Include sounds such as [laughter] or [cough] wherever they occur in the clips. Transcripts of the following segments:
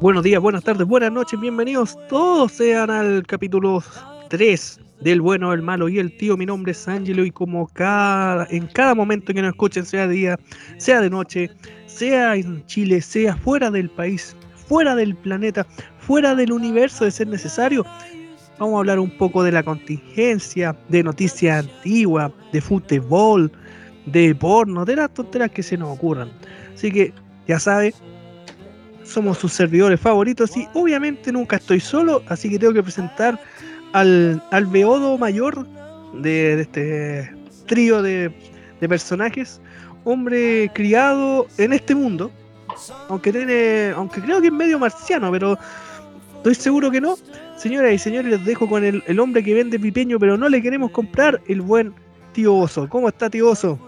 Buenos días, buenas tardes, buenas noches, bienvenidos todos sean al capítulo 3 del bueno, el malo y el tío. Mi nombre es Angelo y como cada, en cada momento que nos escuchen, sea de día, sea de noche, sea en Chile, sea fuera del país, fuera del planeta, fuera del universo de ser necesario, vamos a hablar un poco de la contingencia, de noticias antiguas, de fútbol, de porno, de las tonteras que se nos ocurran. Así que ya sabe, somos sus servidores favoritos y obviamente nunca estoy solo, así que tengo que presentar al, al beodo mayor de, este trío de, personajes, hombre criado en este mundo, aunque tiene, aunque creo que es medio marciano, pero estoy seguro que no. Señoras y señores, les dejo con el, el hombre que vende pipeño, pero no le queremos comprar, el buen tío Oso. ¿Cómo está tío Oso?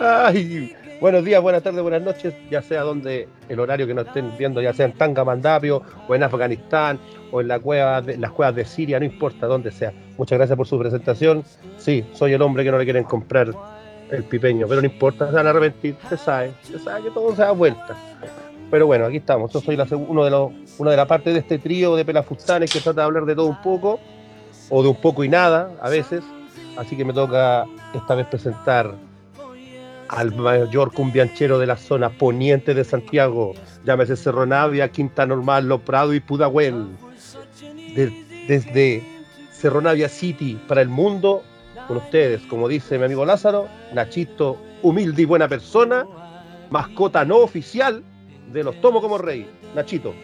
Ay, Buenos días, buenas tardes, buenas noches, ya sea donde el horario que nos estén viendo, ya sea en Tangamandapio o en Afganistán o en la cueva de, las cuevas de Siria, no importa dónde sea. Muchas gracias por su presentación. Sí, soy el hombre que no le quieren comprar el pipeño, pero no importa, se van a arrepentir, se sabe, se sabe que todo se da vuelta. Pero bueno, aquí estamos. Yo soy la, uno de los, una de la parte de este trío de pelafustanes que trata de hablar de todo un poco, o de un poco y nada a veces. Así que me toca esta vez presentar al mayor cumbianchero de la zona poniente de Santiago, llámese Cerro Navia, Quinta Normal, Lo Prado y Pudahuel. desde Cerro Navia City para el mundo, con ustedes, como dice mi amigo Lázaro, Nachito, humilde y buena persona, mascota no oficial de los Tomo como Rey. Nachito.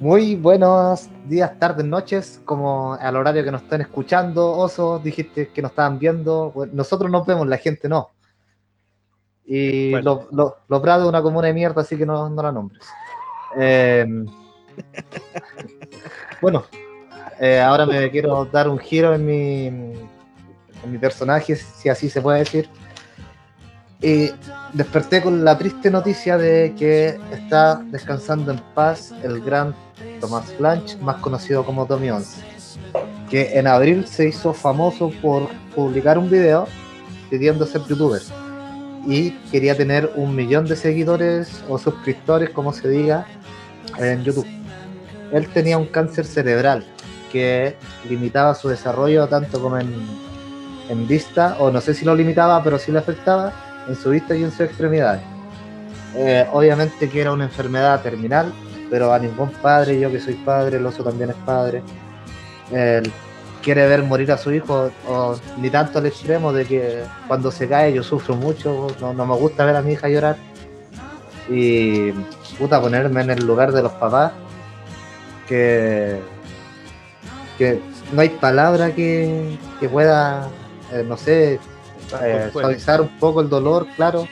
Muy buenos días, tardes, noches, como al horario que nos están escuchando, Oso, dijiste que nos estaban viendo, nosotros nos vemos, la gente no. Y los lo, Prados una comuna de mierda, así que no, no la nombres. Eh, bueno, eh, ahora me quiero dar un giro en mi, en mi personaje, si así se puede decir. Y desperté con la triste noticia de que está descansando en paz el gran Tomás Blanch, más conocido como Tommy 11, que en abril se hizo famoso por publicar un video pidiendo ser youtuber y quería tener un millón de seguidores o suscriptores, como se diga, en YouTube. Él tenía un cáncer cerebral que limitaba su desarrollo tanto como en, en vista, o no sé si lo limitaba, pero sí le afectaba en su vista y en sus extremidades. Eh, obviamente que era una enfermedad terminal, pero a ningún padre, yo que soy padre, el oso también es padre, quiere ver morir a su hijo, o ni tanto al extremo de que cuando se cae yo sufro mucho, no, me gusta ver a mi hija llorar. Y puta, ponerme en el lugar de los papás, que, que no hay palabra que, pueda, eh, no sé, eh, suavizar un poco el dolor, claro.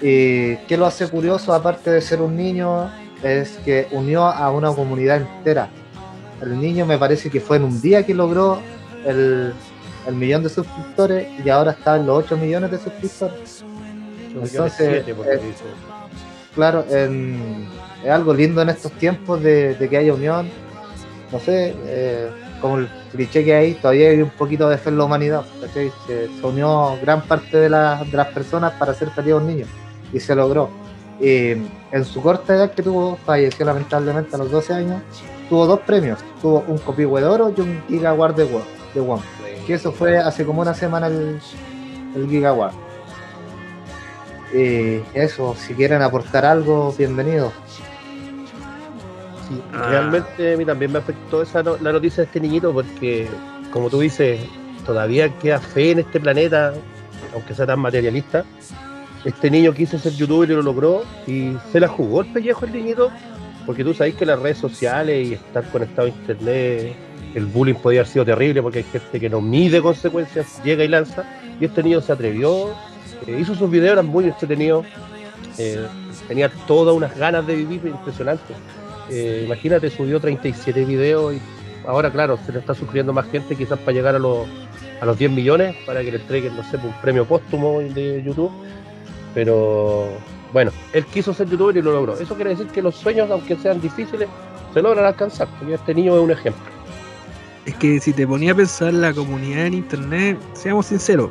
Y que lo hace curioso, aparte de ser un niño, es que unió a una comunidad entera el niño me parece que fue en un día que logró el, millón de suscriptores y ahora está en los 8 millones de suscriptores. Entonces, eh, claro, es algo lindo en estos tiempos de, que haya unión. No sé, eh, como el cliché que hay, todavía hay un poquito de fe en la humanidad. Se, unió gran parte de, de, las personas para hacer feliz a un niño y se logró. Y en su corta edad que tuvo, falleció lamentablemente a los 12 años, tuvo dos premios. Tuvo un Copihue de Oro y un Gigaward de, de One. Que eso fue hace como una semana el, el Gigaward. Y eso, si quieren aportar algo, bienvenidos. Sí, ah. realmente a mí también me afectó esa la noticia de este niñito porque, como tú dices, todavía queda fe en este planeta, aunque sea tan materialista. Este niño quiso ser youtuber y lo logró y se la jugó el pellejo el niñito porque tú sabes que las redes sociales y estar conectado a internet, el bullying podía haber sido terrible porque hay gente que no mide consecuencias, llega y lanza. Y este niño se atrevió, eh, hizo sus videos, eran muy entretenidos, eh, tenía todas unas ganas de vivir impresionantes. Eh, imagínate, subió 37 videos y ahora, claro, se le está suscribiendo más gente, quizás para llegar a los, a los 10 millones, para que le entreguen, no sé, un premio póstumo de YouTube. Pero bueno, él quiso ser youtuber y lo logró. Eso quiere decir que los sueños, aunque sean difíciles, se logran alcanzar. Este niño es un ejemplo. Es que si te ponía a pensar la comunidad en internet, seamos sinceros,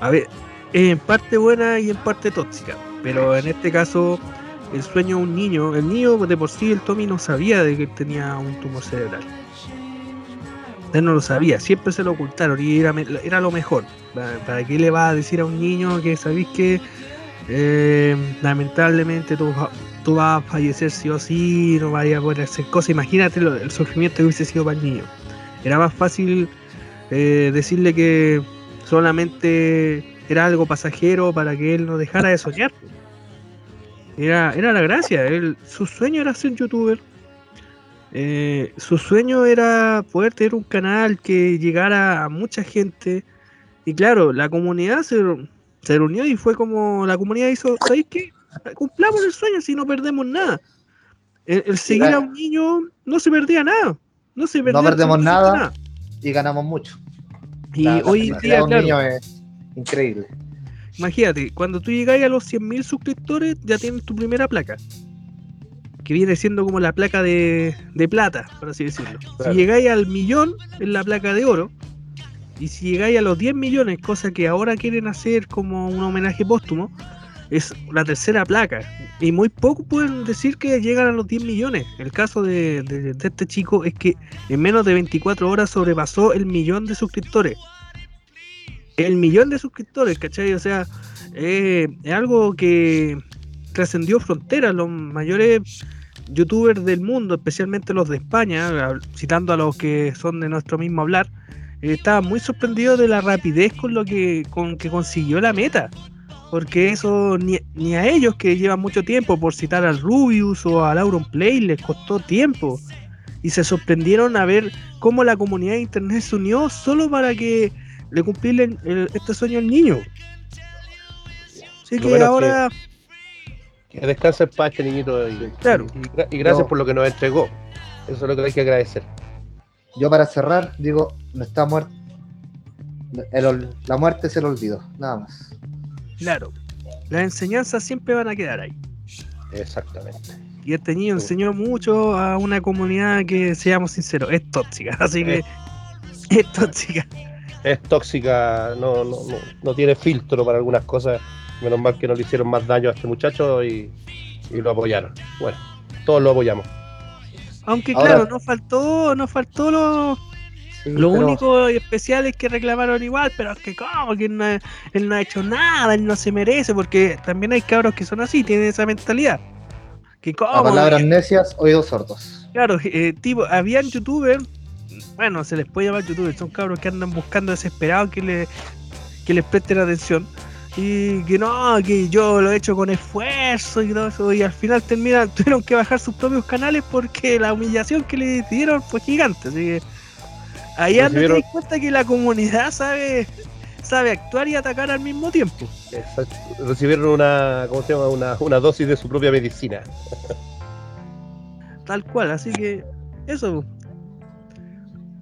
a ver, es en parte buena y en parte tóxica. Pero en este caso, el sueño de un niño. El niño de por sí, el Tommy no sabía de que tenía un tumor cerebral. Él no lo sabía, siempre se lo ocultaron y era, lo mejor. ¿Para, qué le va a decir a un niño que sabéis que eh, lamentablemente tú, tú vas a fallecer sí o sí, no vayas a poder hacer cosas? Imagínate el sufrimiento que hubiese sido para el niño. Era más fácil eh, decirle que solamente era algo pasajero para que él no dejara de soñar. Era, era la gracia, él, su sueño era ser youtuber. Eh, su sueño era poder tener un canal que llegara a mucha gente. Y claro, la comunidad se, se reunió y fue como la comunidad hizo, ¿sabéis qué? Cumplamos el sueño si no perdemos nada. El, el seguir a un niño no se perdía nada. No se perdía perdemos absolutamente nada. Y ganamos mucho. Y La- la hoy felicidad día, de un claro, niño es increíble. Imagínate, cuando tú llegáis a los 100.000 suscriptores, ya tienes tu primera placa. Que viene siendo como la placa de, de plata, por así decirlo. Claro. Si llegáis al millón, es la placa de oro. Y si llegáis a los 10 millones, cosa que ahora quieren hacer como un homenaje póstumo, es la tercera placa. Y muy pocos pueden decir que llegan a los 10 millones. El caso de, este chico es que en menos de 24 horas sobrepasó el millón de suscriptores. El millón de suscriptores, ¿cachai? O sea, eh, es algo que trascendió fronteras. Los mayores youtubers del mundo, especialmente los de España, citando a los que son de nuestro mismo hablar, estaban muy sorprendidos de la rapidez con lo que, con que consiguió la meta. Porque eso ni, ni a ellos que llevan mucho tiempo, por citar al Rubius o al Auron Play, les costó tiempo. Y se sorprendieron a ver cómo la comunidad de internet se unió solo para que le cumplirle este sueño al niño. Así Lo que bueno ahora, Que descanse en paz este niñito y, Claro. y, y gracias No. por lo que nos entregó. Eso es lo que hay que agradecer. Yo para cerrar digo, no está muerto. El la muerte es el olvido, nada más. claro, las enseñanzas siempre van a quedar ahí. Exactamente. Y este niño enseñó mucho a una comunidad que, seamos sinceros, es tóxica. [laughs] Así que es tóxica. Es tóxica, no, no, no, no tiene filtro para algunas cosas. Menos mal que no le hicieron más daño a este muchacho y, y lo apoyaron. Bueno, todos lo apoyamos. Aunque Ahora- claro, nos faltó, nos faltó lo, Sí, lo pero único especial es que reclamaron igual, pero es que como que no, él no ha hecho nada, él no se merece, porque también hay cabros que son así, tienen esa mentalidad. Que A como, palabras necias, oídos sordos. Claro, eh, tipo, habían youtubers, bueno, se les puede llamar youtubers, son cabros que andan buscando desesperados que, le, que les presten atención. Y que no, que yo lo he hecho con esfuerzo y todo eso. Y al final terminan, [laughs] tuvieron que bajar sus propios canales porque la humillación que le dieron fue gigante. Así que ahí andan te Recibieron- das cuenta que la comunidad sabe, sabe actuar y atacar al mismo tiempo. Exacto. Recibieron una, ¿cómo se llama? Una, una dosis de su propia medicina. Tal cual, así que eso.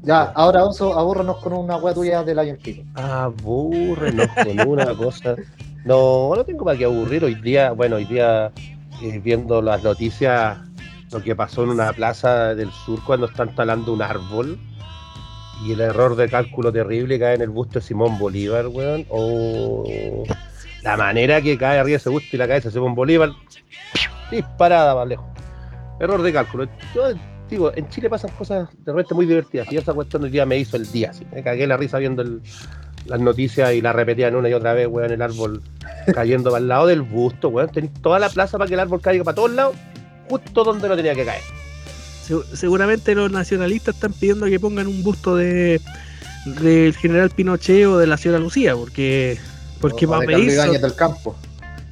Ya, ahora Oso, abúrranos con una wea tuya de Lion King. Abúrrenos con una cosa. No, no tengo para qué aburrir. Hoy día, bueno, hoy día eh, viendo las noticias, lo que pasó en una plaza del sur cuando están talando un árbol y el error de cálculo terrible cae en el busto de Simón Bolívar, weón. O la manera que cae arriba ese busto y la cabeza de Simón Bolívar, disparada más lejos. Error de cálculo. Yo digo, en Chile pasan cosas de repente muy divertidas y esa cuestión hoy día me hizo el día. así. Me cagué la risa viendo las noticias y la repetían una y otra vez, weón, el árbol cayendo para el lado del busto, weón. Tenéis toda la plaza para que el árbol caiga para todos lados, justo donde no tenía que caer. Se- seguramente los nacionalistas están pidiendo que pongan un busto de del general Pinochet o de la señora Lucía, porque porque O va a de Carlos pedir Ibáñez del campo.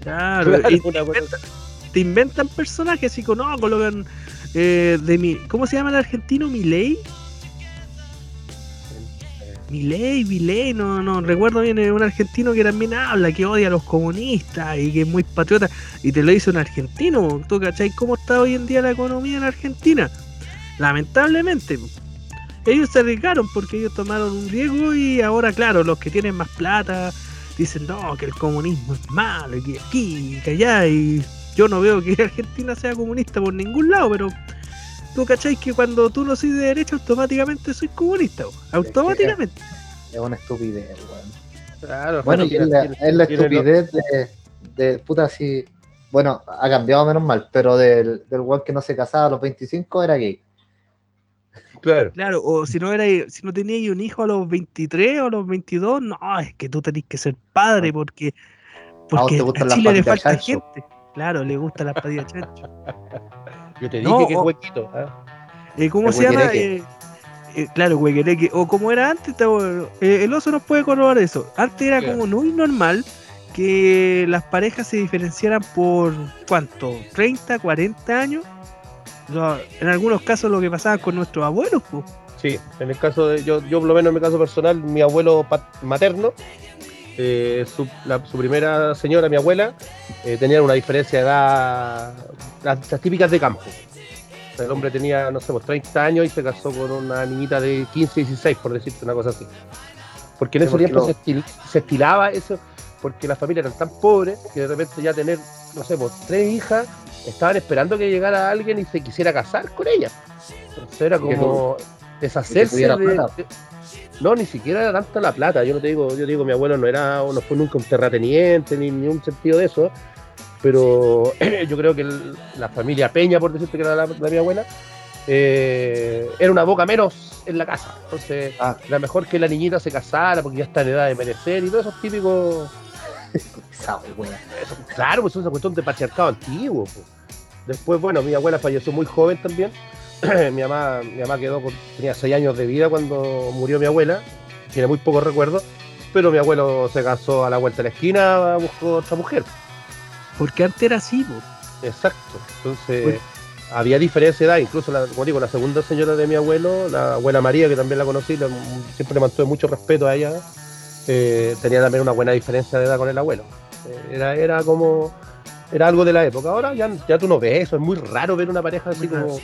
claro, Claro, y te, inventan, te inventan personajes así con no, colocan eh, de mi ¿cómo se llama el argentino? Milei, Milei, Milei, no, no recuerdo bien, es un argentino que también habla, que odia a los comunistas y que es muy patriota, y te lo dice un argentino, ¿tú cachai cómo está hoy en día la economía en Argentina? Lamentablemente, ellos se arriesgaron porque ellos tomaron un riesgo y ahora, claro, los que tienen más plata dicen, no, que el comunismo es malo, y que aquí, y que allá, y yo no veo que [laughs] Argentina sea comunista por ningún lado, pero tú cachai que cuando tú no soy de derecha automáticamente soy comunista, automáticamente. Es una estupidez, weón. Claro, Bueno, es la, tiene- es la tiene lo- estupidez de, de puta si bueno, ha cambiado menos mal, pero del, del weón que no se casaba a los 25 era gay. Claro. Claro, o si no era, si no tenías un hijo a los 23 o a los 22, no, es que tú tenés que ser padre porque, vos porque a Chile le falta chancho. gente. Claro, le gusta la patilla chancho. [laughs] Yo te dije No, que es huequito. ¿ah? Eh, ¿Cómo El se llama? Eh, eh, claro, huequereque. O como era antes, te- eh, el oso nos puede corroborar eso. Antes era Claro. como muy normal que las parejas se diferenciaran por, ¿cuánto? ¿30, 40 años? En algunos casos lo que pasaba con nuestros abuelos, pues. Sí, en el caso de yo, yo por lo menos en mi caso personal, mi abuelo materno, eh, su, la- su primera señora, mi abuela, eh, tenían una diferencia de edad, las, las típicas de campo. O sea, el hombre tenía, no sé, pues 30 años y se casó con una niñita de 15, 16, por decirte una cosa así. Porque en Sí, ese porque tiempo se, estil- se estilaba eso, porque las familias eran tan pobres que de repente ya tener, no sé, pues tres hijas, estaban esperando que llegara alguien y se quisiera casar con ella. Entonces era como deshacerse de, de- No, ni siquiera era tanta la plata. Yo no te digo, yo digo, mi abuelo no era, no fue nunca un terrateniente, ni, ni un sentido de eso. Pero [clears throat] yo creo que el- la familia Peña, por decirte que era la, la mi abuela, eh, era una boca menos en la casa. Entonces, Ah. era mejor que la niñita se casara porque ya está en edad de merecer y todos esos típicos. Esa wea. eso, claro, pues es una cuestión de patriarcado antiguo. pues. Después, bueno, mi abuela falleció muy joven también. [clears throat] mi mamá, mi mamá quedó con, tenía 6 años de vida cuando murió mi abuela. Tiene muy pocos recuerdos. Pero mi abuelo se casó a la vuelta de la esquina, buscó otra mujer. Porque antes era así, pues. Exacto. Entonces, Bueno. había diferencia de edad. Incluso, la, como digo, la segunda señora de mi abuelo, la abuela María, que también la conocí, la- siempre le mantuve mucho respeto a ella, eh, tenía también una buena diferencia de edad con el abuelo. Eh, era, era como. Era algo de la época. Ahora ya, ya tú no ves eso. Es muy raro ver una pareja así Muy raro. como.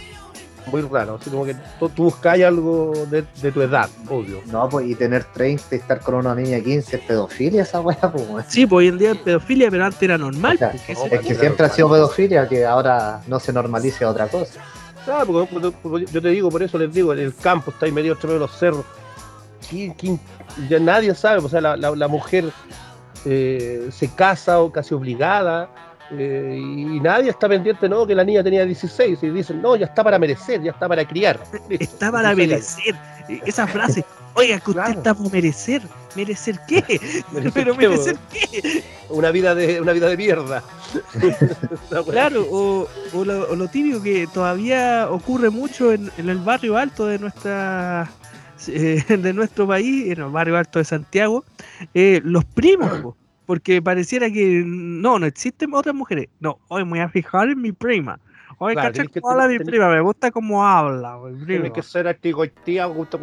Muy raro. Así como que tú, tú buscas algo de, de tu edad, obvio. No, pues y tener 30 y estar con una niña de 15 es pedofilia esa wea, pues. Sí, pues hoy en día es pedofilia, pero antes era normal. O sea, pues, no, se- Es que siempre ha sido pedofilia, que ahora no se normalice otra cosa. Claro, porque, porque- porque yo te digo, por eso les digo, en el campo está ahí medio entre medio de los cerros. ¿Quién- quién- ya nadie sabe, o sea, la, la- la mujer eh, se casa o casi obligada eh, y nadie está pendiente, no, que la niña tenía 16 y dicen, no, ya está para merecer, ya está para criar. [laughs] Está para 16 años. merecer. Esa frase, oiga, que usted Claro. está para merecer. ¿Merecer qué? [laughs] ¿Merecer [laughs] Pero qué, merecer qué? Una vida de, una vida de mierda. Claro, o, o lo, o lo típico que todavía ocurre mucho en, en el barrio alto de nuestra eh, [laughs] de nuestro país, en el barrio alto de Santiago, eh, los primos, po, porque pareciera que no, no existen otras mujeres. No, hoy me voy a fijar en mi prima. Hoy Claro, cacha cómo habla mi tenés- prima, me gusta cómo habla, mi prima. Tiene que ser artigoitía, gusta,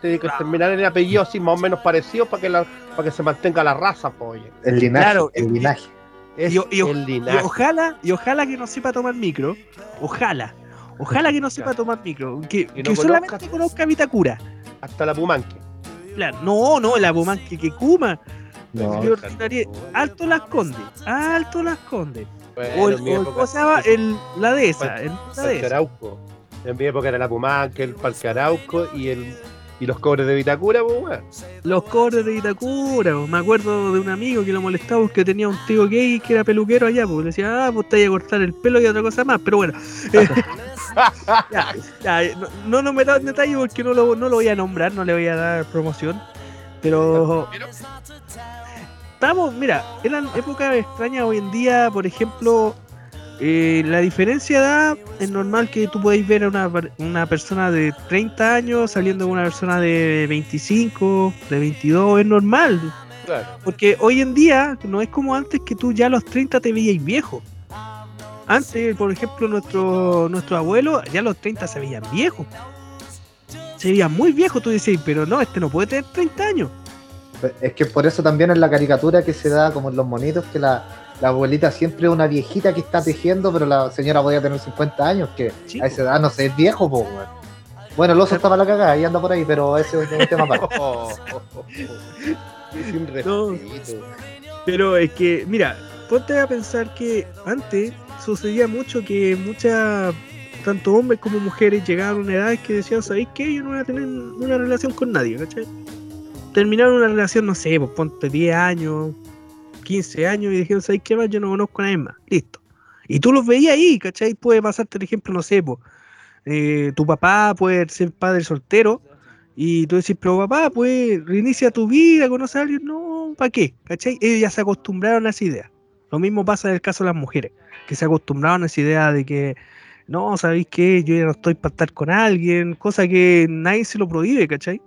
tiene que Claro. terminar en apellido así más o menos parecido para que, la, para que se mantenga la raza, pues, oye. El linaje, Claro, el y- linaje. Es Y el Y linaje. ojalá, y ojalá que no sepa tomar micro. Ojalá. Ojalá que no sepa [laughs] tomar micro. Que, Que que no solamente conozca- conozca Vitacura. Hasta la Pumanque. Claro, no, no, la Puman que, que Kuma. No, ordinaría- alto las conde. Alto las conde. O, Bueno, el, o la dehesa. Parque- El, la. Arauco. En mi época era la Pumanque, el Parque Arauco y el y los cobres de Vitacura, pues, weón. Los cobres de Vitacura. Me acuerdo de un amigo que lo molestaba porque tenía un tío gay que era peluquero allá. Pues le decía, ah, pues te voy a cortar el pelo y otra cosa más. Pero bueno. eh, [laughs] ya, ya, no, no metamos en detalle porque no lo, no lo voy a nombrar, no le voy a dar promoción. Pero estamos, mira, eran épocas extrañas hoy en día, por ejemplo, eh, la diferencia de edad es normal que tú podáis ver a una, una persona de 30 años saliendo con una persona de 25, de 22, es normal. Claro. Porque hoy en día no es como antes que tú ya a los 30 te veías viejo. Antes, por ejemplo, nuestro, nuestros abuelos ya a los 30 se veían viejos. Se veían muy viejos, tú dices, pero no, este no puede tener 30 años. Es que por eso también en la caricatura que se da como en los monitos, que la, la abuelita siempre es una viejita que está tejiendo, pero la señora podía tener 50 años, que a esa edad no sé, es viejo, po, weón. Bueno, el oso estaba la cagada y anda por ahí, pero ese es un tema aparte. [laughs] Oh, oh, oh, oh. Sin No. respeto. Pero es que, mira, ponte a pensar que antes sucedía mucho que muchas, tanto hombres como mujeres, llegaban a una edad que decían, ¿sabéis qué? Yo no voy a tener una relación con nadie, ¿cachai? Terminaron una relación, no sé, pues ponte 10 años, 15 años y dijeron, ¿sabéis qué más? Yo no conozco a nadie más. Listo. Y tú los veías ahí, ¿cachai? Puede pasarte el ejemplo, no sé, po, eh, tu papá puede ser padre soltero y tú decís, pero papá, pues reinicia tu vida, conoce a alguien. No, ¿para qué? ¿Cachai? Ellos ya se acostumbraron a esa idea. Lo mismo pasa en el caso de las mujeres, que se acostumbraron a esa idea de que, no, ¿sabéis qué? Yo ya no estoy para estar con alguien, cosa que nadie se lo prohíbe, ¿cachai?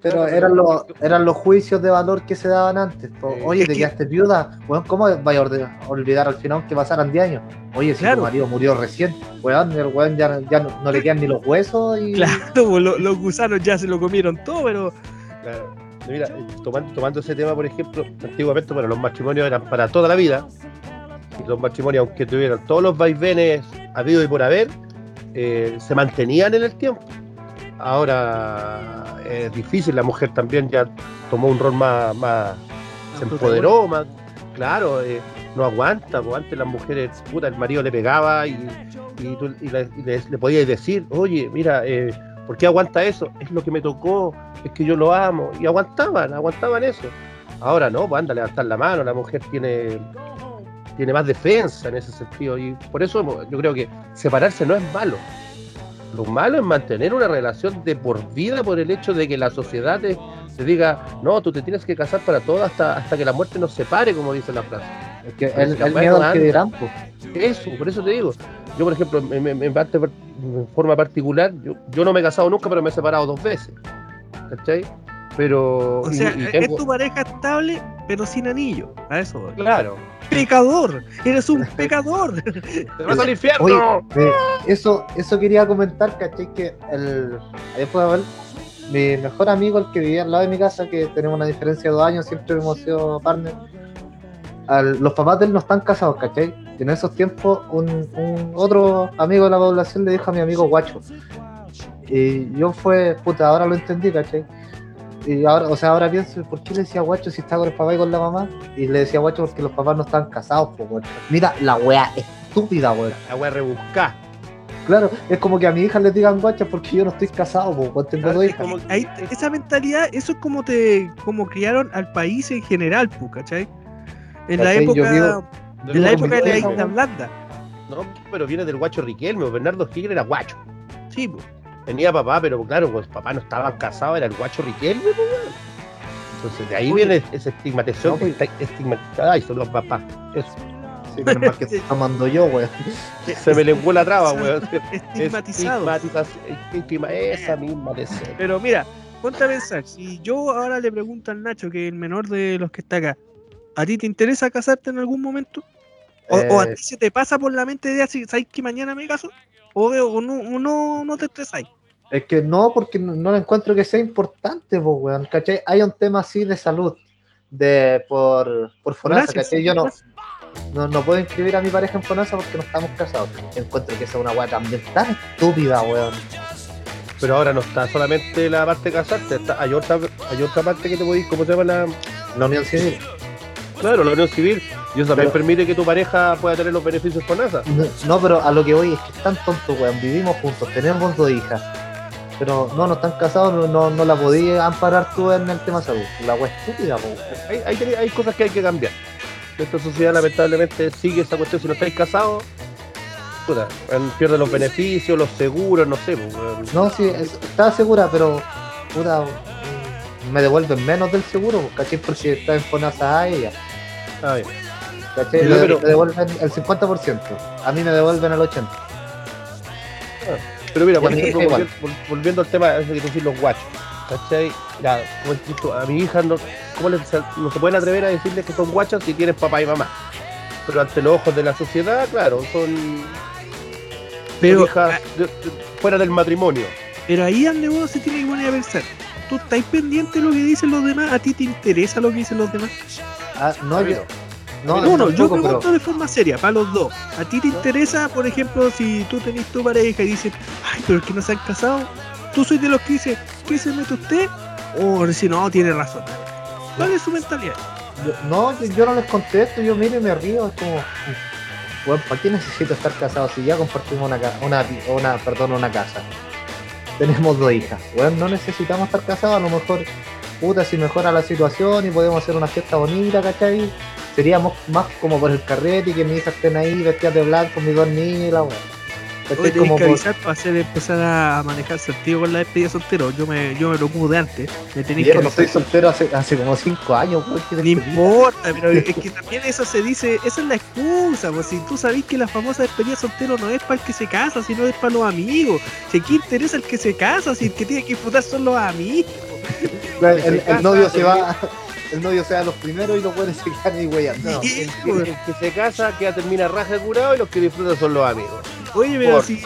Pero eran los, eran los juicios de valor que se daban antes. Oye, te que- quedaste viuda. Weón, ¿cómo vaya a olvidar al final que pasaran 10 años? Oye, si Claro. tu marido murió recién, weón, el weón ya, ya no, no le quedan ni los huesos y. [laughs] Claro, pues, lo- los gusanos ya se lo comieron todo, pero Claro. Mira, tomando, tomando ese tema, por ejemplo, antiguamente, bueno, los matrimonios eran para toda la vida. Y los matrimonios, aunque tuvieran todos los vaivenes habidos y por haber, eh, se mantenían en el tiempo. Ahora es difícil, la mujer también ya tomó un rol más, más se empoderó más, claro, eh, no aguanta, pues antes las mujeres, puta, el marido le pegaba y, y, tú- y le, y le- le podías decir, oye, mira, eh, ¿por qué aguanta eso? Es lo que me tocó, es que yo lo amo, y aguantaban, aguantaban eso. Ahora no, pues anda a levantar la mano, la mujer tiene, tiene más defensa en ese sentido, y por eso yo creo que separarse no es malo. Lo malo es mantener una relación de por vida por el hecho de que la sociedad te, te diga, no, tú te tienes que casar para todo hasta, hasta que la muerte nos separe, como dice la frase. Es que el, el miedo al que dirán, pues. Eso, por eso te digo. Yo, por ejemplo, en, en- en parte- en forma particular, yo, yo no me he casado nunca, pero me he separado dos veces. ¿Cachai? Pero. O sea, y es tengo- tu pareja estable, pero sin anillo. A eso. voy. Claro. Pecador, eres un [laughs] pecador. ¡Te vas al infierno! Oye, eh, eso, eso quería comentar, ¿cachai? Que el, ahí puede ver, mi mejor amigo, el que vivía al lado de mi casa, que tenemos una diferencia de dos años, siempre hemos sido partners. Al- los papás de él no están casados, ¿cachai? Y en esos tiempos, un, un otro amigo de la población le dijo a mi amigo guacho. Y yo fue, puta, ahora lo entendí, ¿cachai? Y ahora, o sea, ahora pienso, ¿por qué le decía guacho si está con el papá y con la mamá? Y le decía guacho porque los papás no estaban casados, pues, weón. Mira, la wea estúpida, weón. La wea rebuscá. Claro, es como que a mi hija le digan guachas porque yo no estoy casado, pues, tengo dos hijas. esa mentalidad, eso es como te como criaron al país en general, pu, ¿cachai? En la época, vivo- en la época de la isla blanda. No, pero viene del guacho Riquelme. Bernardo Higgins era guacho. Sí, pu. Tenía papá, pero claro, pues papá no estaba casado, era el guacho Riquelme, pues, weón. Entonces de ahí Oye. viene esa estigmatización No, que pues. está estigmatizada. Ay, son los papás. Eso. Sí, menos mal que tomando yo, weón. Se me lenguó la traba, weón. [laughs] Estigmatizados. Estigmatización, estigma- esa misma de ser. Pero mira, ponte a pensar, si yo ahora le pregunto al Nacho, que es el menor de los que está acá, ¿a ti te interesa casarte en algún momento? ¿O, o a Eh, ti se te pasa por la mente de si sabes que mañana me caso? ¿O, o no, o no, no te estresáis? Es que no, porque no, no encuentro que sea importante, pues, weón, ¿cachai? Hay un tema así de salud, de por, por FONASA, Gracias, ¿cachai? Yo no, no, no puedo inscribir a mi pareja en FONASA porque no estamos casados. Encuentro que esa es una weá también tan estúpida, weón. Pero ahora no está solamente la parte de casarte, está- hay otra, hay otra parte que te podéis, ¿cómo se llama la? La unión civil. Claro, la unión civil. Y eso también Pero- permite que tu pareja pueda tener los beneficios con NASA. No, no, pero a lo que voy es que están tontos, weón. Vivimos juntos, tenemos dos hijas. Pero no, no están casados, no, no, no la podías amparar tú en el tema salud. La weá estúpida, weón. Hay, hay, cosas que hay que cambiar. Esta sociedad lamentablemente sigue esa cuestión. Si no estáis casados, puta, pierde los beneficios, los seguros, no sé. pues, weón. No, sí, es- estaba segura, pero puta, mm, me devuelven menos del seguro, ¿cachai? Porque está en FONASA a ella, Ah, ya. ¿cachai? Pero- me devuelven el 50%, a mí me devuelven el 80%. Pero mira, por ejemplo, volviendo, vol- volviendo al tema tú decís los guachos, ¿cachai? Ya, como a mi hija no, ¿cómo le- se- no se pueden atrever a decirle que son guachas si tienen papá y mamá. Pero ante los ojos de la sociedad, claro, son, son Pero, hijas de- de- fuera del matrimonio. pero ahí donde uno se tiene que poner a pensar. ¿Tú estás pendiente de lo que dicen los demás? ¿A ti te interesa lo que dicen los demás? Ah, no, no, No, no, yo pregunto pero- de forma seria, para los dos. ¿A ti te interesa, por ejemplo, si tú tenés tu pareja y dices, ay, pero es que no se han casado? ¿Tú sois de los que dice, ¿qué se mete usted? O si no, tiene razón. ¿Cuál es su mentalidad? yo- no, yo, yo no les contesto, yo miro y me río, es como, bueno, ¿para qué necesito estar casado si ya compartimos una, una, una, perdón, una casa? Tenemos dos hijas, bueno, no necesitamos estar casados, a lo mejor, puta, si mejora la situación y podemos hacer una fiesta bonita, ¿cachai? seríamos más como por el carrete y que mis hijas estén ahí vestidas de blanco, mis dos niños y la weá. Hoy Como que por- avisar para hacer empezar a manejar sentido con la despedida soltero. Yo me, yo me de antes. Me tenéis que no estoy soltero hace, hace como cinco años, weón, que No importa, pero es que [laughs] también eso se dice, esa es la excusa, pues si tú sabés que la famosa despedida soltero no es para el que se casa, sino es para los amigos. Si aquí interesa el que se casa, si el que tiene que disfrutar son los amigos. El, novio se va, el novio se va a los primeros y los buenos se quedan ahí weyando. No, el, el que se casa queda termina raja de curado y los que disfrutan son los amigos. Oye, pero si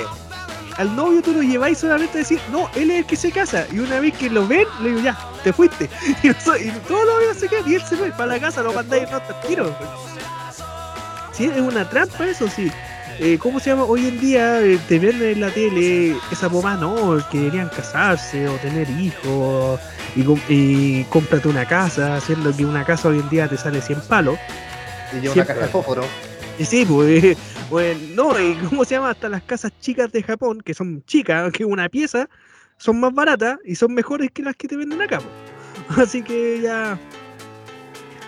al novio tú lo lleváis solamente a decir, no, él es el que se casa, y una vez que lo ven, le digo, ya, te fuiste. [laughs] Y, noso- y todos los amigos se quedan, y él se va para la casa, lo mandáis no te tiro. Sí, es una trampa eso, sí. Eh, ¿Cómo se llama? Hoy en día eh, te ven en la tele esa pomada, no, que deberían casarse o tener hijos y, y cómprate una casa, haciendo que una casa hoy en día te sale 100 palos. Y lleva una caja de fósforo. Y sí, pues, eh, bueno, no, y ¿cómo se llama? Hasta las casas chicas de Japón, que son chicas, que una pieza, son más baratas y son mejores que las que te venden acá, pues. [laughs] Así que ya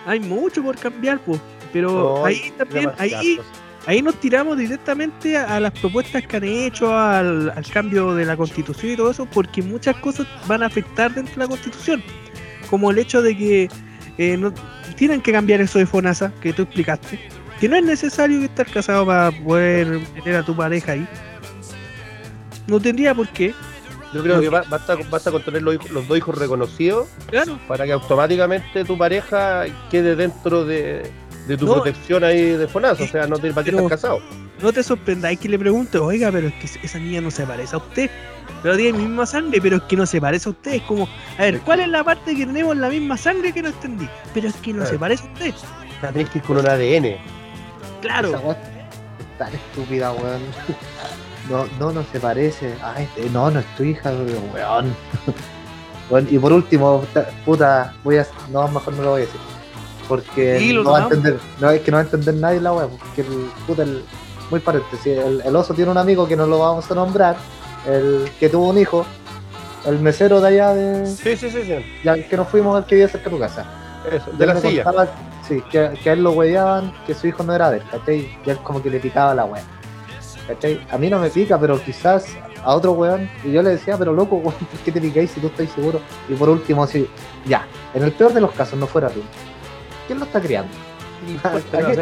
hay mucho por cambiar, pues. Pero No, ahí también, ahí. Ahí nos tiramos directamente a, a las propuestas que han hecho, al, al cambio de la constitución y todo eso, porque muchas cosas van a afectar dentro de la constitución. Como el hecho de que eh, no, tienen que cambiar eso de FONASA, que tú explicaste. Que no es necesario estar casado para poder meter a tu pareja ahí. No tendría por qué. Yo creo que ba- basta, basta con tener los, hijos- los dos hijos reconocidos Claro. para que automáticamente tu pareja quede dentro de, de tu No. protección ahí de FONASA. O sea, no tiene para qué estar casado. No te sorprendáis que le pregunte, oiga, pero es que esa niña no se parece a usted. Pero tiene mi misma sangre, pero es que no se parece a usted. Es como, a ver, ¿cuál es la parte que tenemos la misma sangre que no entendí? Pero es que no se parece a usted. Sea, tenés que ir con un ADN. Claro. Esa weá es tan estúpida, weón. No, no, no se parece. Ay, eh, no, no es tu hija, weón. [laughs] Bueno, y por último, ta- puta, voy a. No, mejor no lo voy a decir. Porque no va a entender, no es que no va a entender nadie la weá, porque el puta, el, muy paréntesis, el, el oso tiene un amigo que no lo vamos a nombrar, el que tuvo un hijo, el mesero de allá de. Sí, sí, sí, sí. Ya que nos fuimos al que vivía cerca de tu casa. Eso, de la me silla. contaba, sí, que, que a él lo hueveaban, que su hijo no era de él, ¿cachai? Y él como que le picaba la wea. ¿Cachai? A mí no me pica, pero quizás a otro weón. Y yo le decía, pero loco, weón, ¿por qué te picáis si tú estás seguro? Y por último, sí, ya, en el peor de los casos no fuera tú. ¿Quién lo está criando?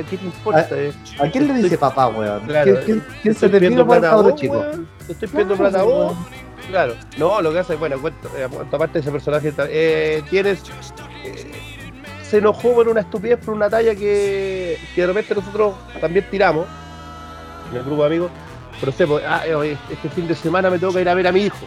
¿Qué te importa? [laughs] Eh? ¿A quién le dice papá, weón? Claro, ¿Quién, quién- quién se te pidiendo vino por el plata a cabro chico? Te estoy pidiendo Claro, plata a vos. Claro. No, lo que hace, bueno, cuento, eh, aparte de ese personaje, eh, tienes. eh, se enojó por una estupidez, por una talla que, que de repente nosotros también tiramos en el grupo de amigos. Pero sé, pues, ah, eh, este fin de semana me tengo que ir a ver a mi hijo.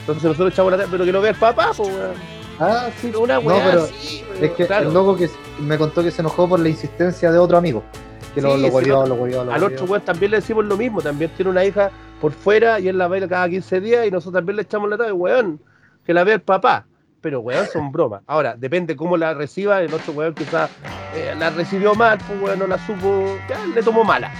Entonces nosotros echamos la talla, pero que lo vea el papá, pues, weón. Ah, sí. Una No, weá pero así, Es que claro. el loco que me contó que se enojó por la insistencia de otro amigo. Que lo, Sí, lo no, lo lo Al otro weón también le decimos lo mismo, también tiene una hija por fuera y él la ve cada 15 días y nosotros también le echamos la talla, weón, que la vea el papá. Pero weón, son bromas. Ahora, depende cómo la reciba, el otro weón quizás eh, la recibió mal, pues weón, no la supo, ya le tomó mala.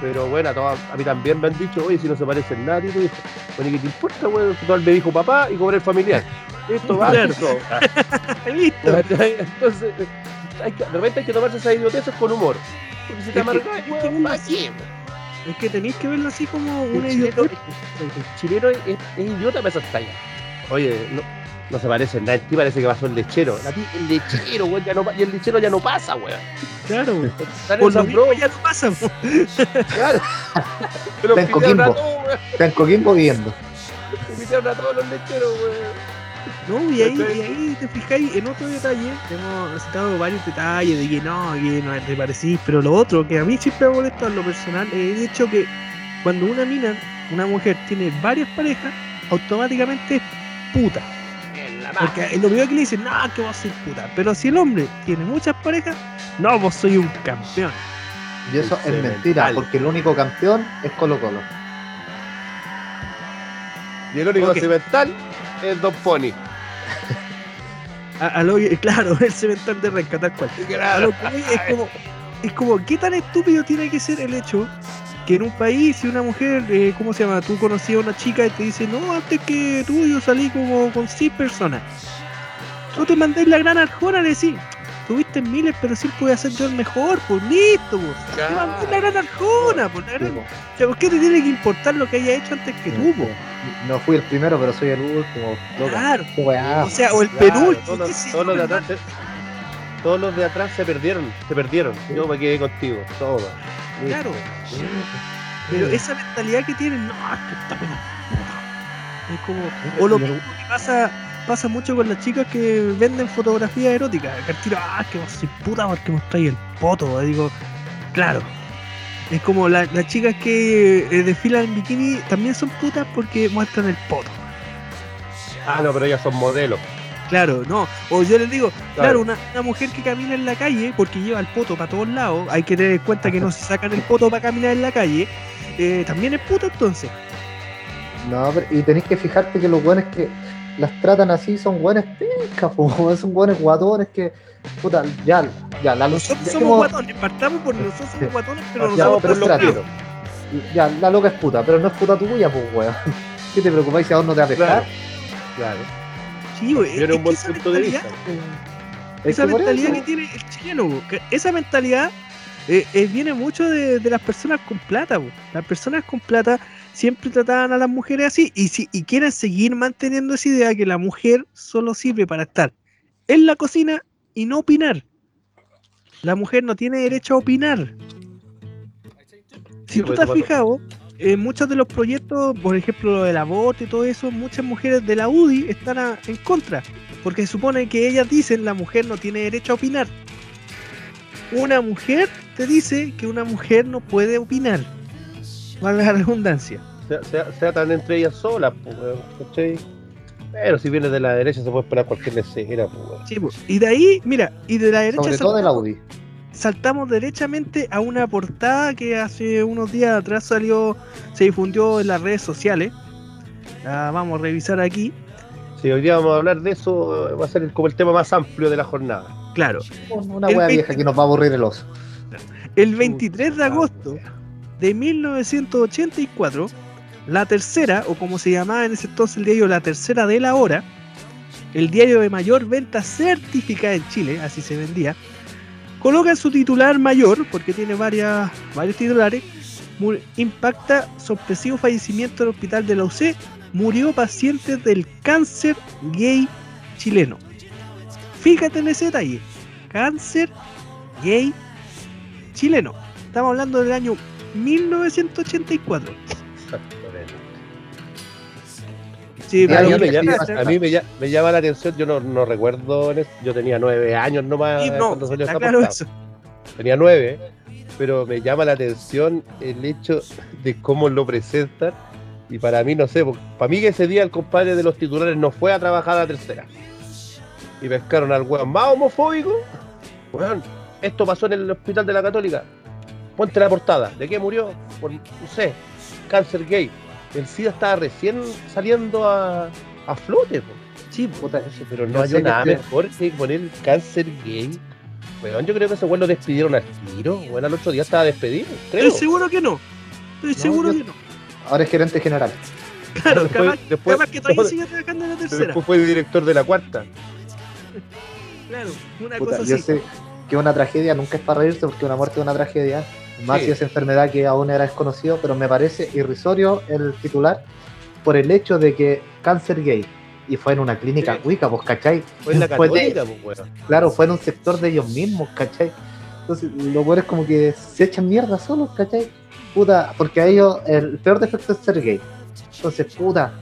Pero bueno, a, mí también me han dicho, oye, si no se parece en nada, y tu hijo. Bueno, ¿y qué te importa, weón? Total me dijo papá y cobré el familiar. Listo, va, listo. [laughs] Listo. Entonces, hay que, de repente hay que tomarse esas idioteces con humor. Porque si te amargas, es. Es que tenéis que verlo así como chileno, idiota. el chileno es, es idiota para esas tallas. Oye, no, no se parece en nada. El tío parece que pasó el lechero. La el lechero, weón, ya no, y el lechero ya no pasa, weón. Claro. En Por lo mismo ya no pasa. po. claro. [laughs] Pero Está en pitearon a Coquimbo. todos, weón. Está en Coquimbo viendo. Pitearon a todos los lecheros, weón. No, y ahí, y ahí te fijáis en otro detalle, hemos citado varios detalles de que no, que no te parecís, pero lo otro que a mí siempre me molesta en lo personal es el hecho que cuando una mina, una mujer tiene varias parejas, automáticamente es puta. En Porque es lo primero que le dicen, no, que vos sois puta. Pero si el hombre tiene muchas parejas, no, vos soy un campeón. Y eso es mentira, porque el único campeón es Colo Colo. Y el único Ok. cimental es Don Pony. A, a lo que- claro, [laughs] el cemental de Renca, tal cual. Voy es como, es como, ¿qué tan estúpido tiene que ser el hecho que en un país, si una mujer, eh, ¿cómo se llama? Tú conocías a una chica y te dice, no, antes que tú yo salí como con seis personas. Tú te mandáis la gran arjona y le decís, tuviste miles, pero sí pude hacer yo el mejor, pues listo, pues. Claro. Levantó la gran arjona, pues la gran- O sea, ¿por qué te tiene que importar lo que haya hecho antes que tú, pues? No fui el primero, pero soy el último. Loca. Claro. Weá. O sea, o el Claro, penúltimo, todos, los- todos de atrás se, todos los de atrás se perdieron, se perdieron. Yo me quedé contigo, toma. Claro. Pero esa mentalidad que tienen, no, es que está pena. Es como. O lo mismo que pasa, pasa mucho con las chicas que venden fotografías eróticas. Que al tiro, ah, que vos sois puta porque mostráis el poto. Digo, claro. Es como la- las chicas que eh, desfilan en bikini también son putas porque muestran el poto. Ah, no, pero ellas son modelos. Claro, no. O yo les digo, claro, Claro. una, una mujer que camina en la calle porque lleva el poto para todos lados, hay que tener en cuenta que no se sacan el poto para caminar en la calle, eh, también es puta entonces. No, pero- y tenéis que fijarte que los buenos que las tratan así son buenos pescas, po, [laughs] son buenos guatones que. Puta, ya, ya, la Nosotros ya somos hemos- guatones, partamos por nosotros somos guatones, pero Ya, nosotros pero por los. Ya, la loca es puta, pero no es puta tuya, pues, weón. [laughs] ¿Qué te preocupáis si a vos no te va a pescar? Claro. Claro. Sí, güey, un buen esa punto de mentalidad- vista. Es esa que mentalidad que tiene el chileno, esa mentalidad eh, eh, viene mucho de, de las personas con plata. bo. Las personas con plata siempre trataban a las mujeres así y, si, y quieren seguir manteniendo esa idea que la mujer solo sirve para estar en la cocina y no opinar. La mujer no tiene derecho a opinar. Si tú pues, te has fijado, en muchos de los proyectos, por ejemplo, lo del aborto y todo eso, muchas mujeres de la UDI están a- en contra. Porque se supone que ellas dicen la mujer no tiene derecho a opinar. Una mujer te dice que una mujer no puede opinar. Valga la redundancia. Sea, sea, sea tan entre ellas solas, pues, ¿cachai? Pero si viene de la derecha se puede esperar cualquier lecera, pues. Sí, po. y de ahí, mira, y de la derecha Sobre todo de la UDI. Saltamos derechamente a una portada que hace unos días atrás salió, se difundió en las redes sociales. La vamos a revisar aquí. Si hoy día vamos a hablar de eso, va a ser como el tema más amplio de la jornada. Claro, Una 20 vieja que nos va a aburrir el oso. El 23 de agosto de 1984, la tercera, o como se llamaba en ese entonces el diario La Tercera de la Hora, el diario de mayor venta certificada en Chile, así se vendía, coloca en su titular mayor, porque tiene varias, varios titulares, impacta sorpresivo fallecimiento en el hospital de la UC, murió paciente del cáncer gay chileno. Fíjate en ese detalle, cáncer gay chileno. Estamos hablando del año 1984. Sí, a mí, me llama, sí, a mí me, lla- me llama la atención, yo no, no recuerdo, en yo tenía nueve años nomás Sí, no, cuando salió está claro eso. Tenía nueve, pero me llama la atención el hecho de cómo lo presentan. Y para mí, no sé, para mí que ese día el compadre de los titulares no fue a trabajar a la tercera. Y pescaron al weón más homofóbico. Weón, esto pasó en el hospital de la Católica. Ponte la portada. ¿De qué murió? Por, no sé, cáncer gay. El SIDA estaba recién saliendo a, a flote. po. Sí, Puta, Pero no hay que nada estoy- mejor que poner cáncer gay. Weón, yo creo que ese weón lo despidieron al tiro. Weón, al otro día estaba despedido. Creo. estoy seguro que no. Estoy seguro yo- que no. Ahora es gerente general. Claro, Después- capaz, después- capaz que todavía después- sigue trabajando en la tercera. Después fue director de la cuarta. Claro, una Puta, cosa yo así. sé que una tragedia nunca es para reírse porque una muerte es una tragedia. Más Sí. si es enfermedad que aún era desconocido, pero me parece irrisorio el titular por el hecho de que cáncer gay. Y fue en una clínica Sí. cuica, pues, ¿cachai? Fue en la Fue de- católica, pues, weón. Claro, fue en un sector de ellos mismos, ¿cachai? Entonces, lo peor es como que se echan mierda solos, ¿cachai? Puta, porque a ellos el peor defecto es ser gay. Entonces, puta.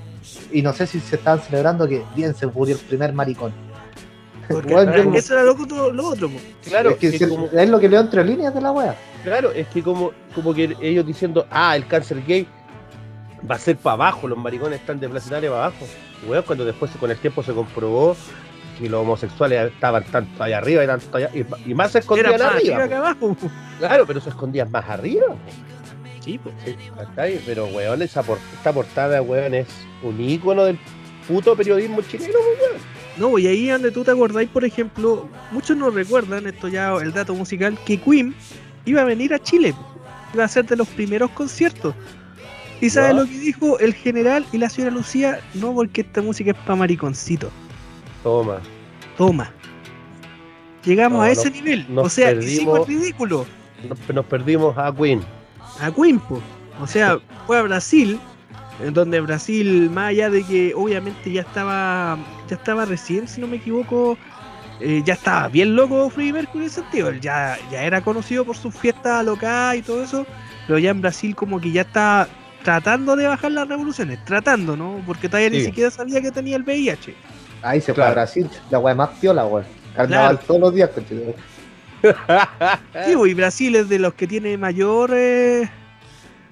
Y no sé si se estaban celebrando que bien se murió el primer maricón. Porque Bueno, claro, yo- eso era lo otro, lo otro. po. Claro, es, que que si- como, es lo que leo entre líneas de la wea. claro, es que como, como que ellos diciendo, ah, el cáncer gay va a ser para abajo, los maricones están de para abajo. Weón, cuando después con el tiempo se comprobó que los homosexuales estaban tanto allá arriba y tanto allá, y, y más se Era escondían más arriba. arriba po. que abajo. Claro, pero se escondían más arriba. po. Sí, po. Sí. Pero, weón, esa por- esta portada, weón, es un ícono del puto periodismo chileno, pues, weón. No, y ahí donde tú te acordáis, por ejemplo, muchos no recuerdan, esto ya el dato musical, que Queen iba a venir a Chile. Iba a ser de los primeros conciertos. ¿Y sabes Ya. lo que dijo el general y la señora Lucía? No, porque esta música es para mariconcito. Toma. Toma. Llegamos No, a ese nivel. nos o sea, perdimos. hicimos el ridículo. Nos, nos perdimos a Queen. a Quimpo. O sea, fue a Brasil, en donde Brasil, más allá de que obviamente ya estaba, ya estaba recién, si no me equivoco, eh, ya estaba bien loco Freddie Mercury en ese sentido. Él Ya, ya era conocido por sus fiestas locales y todo eso, pero ya en Brasil como que ya está tratando de bajar las revoluciones, tratando, ¿no? Porque todavía ni siquiera sabía que tenía el VIH. Ahí se fue Claro. a Brasil, la weá más piola, weón. Carnaval todos los días, conche. Sí, pues, y Brasil es de los que tiene mayor eh,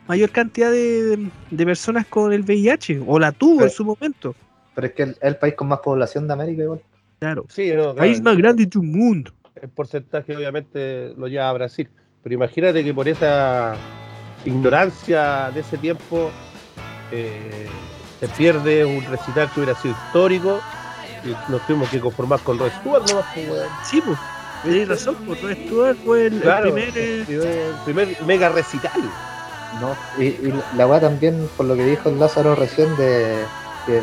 mayor cantidad de, de personas con el VIH, o la tuvo en su momento. Pero es que es el país con más población de América, igual. Claro. Sí, no, claro, País más grande del mundo. El porcentaje obviamente lo lleva a Brasil. Pero imagínate que por esa ignorancia de ese tiempo eh, se pierde un recital que hubiera sido histórico y nos tuvimos que conformar con Rod Stewart nomás, pues. Sí, pues. Tenéis razón, pues Rod Stewart fue el, el Claro, primer. eh, el primer, el primer mega recital. No, y, y la weá también, por lo que dijo el Lázaro recién, de que,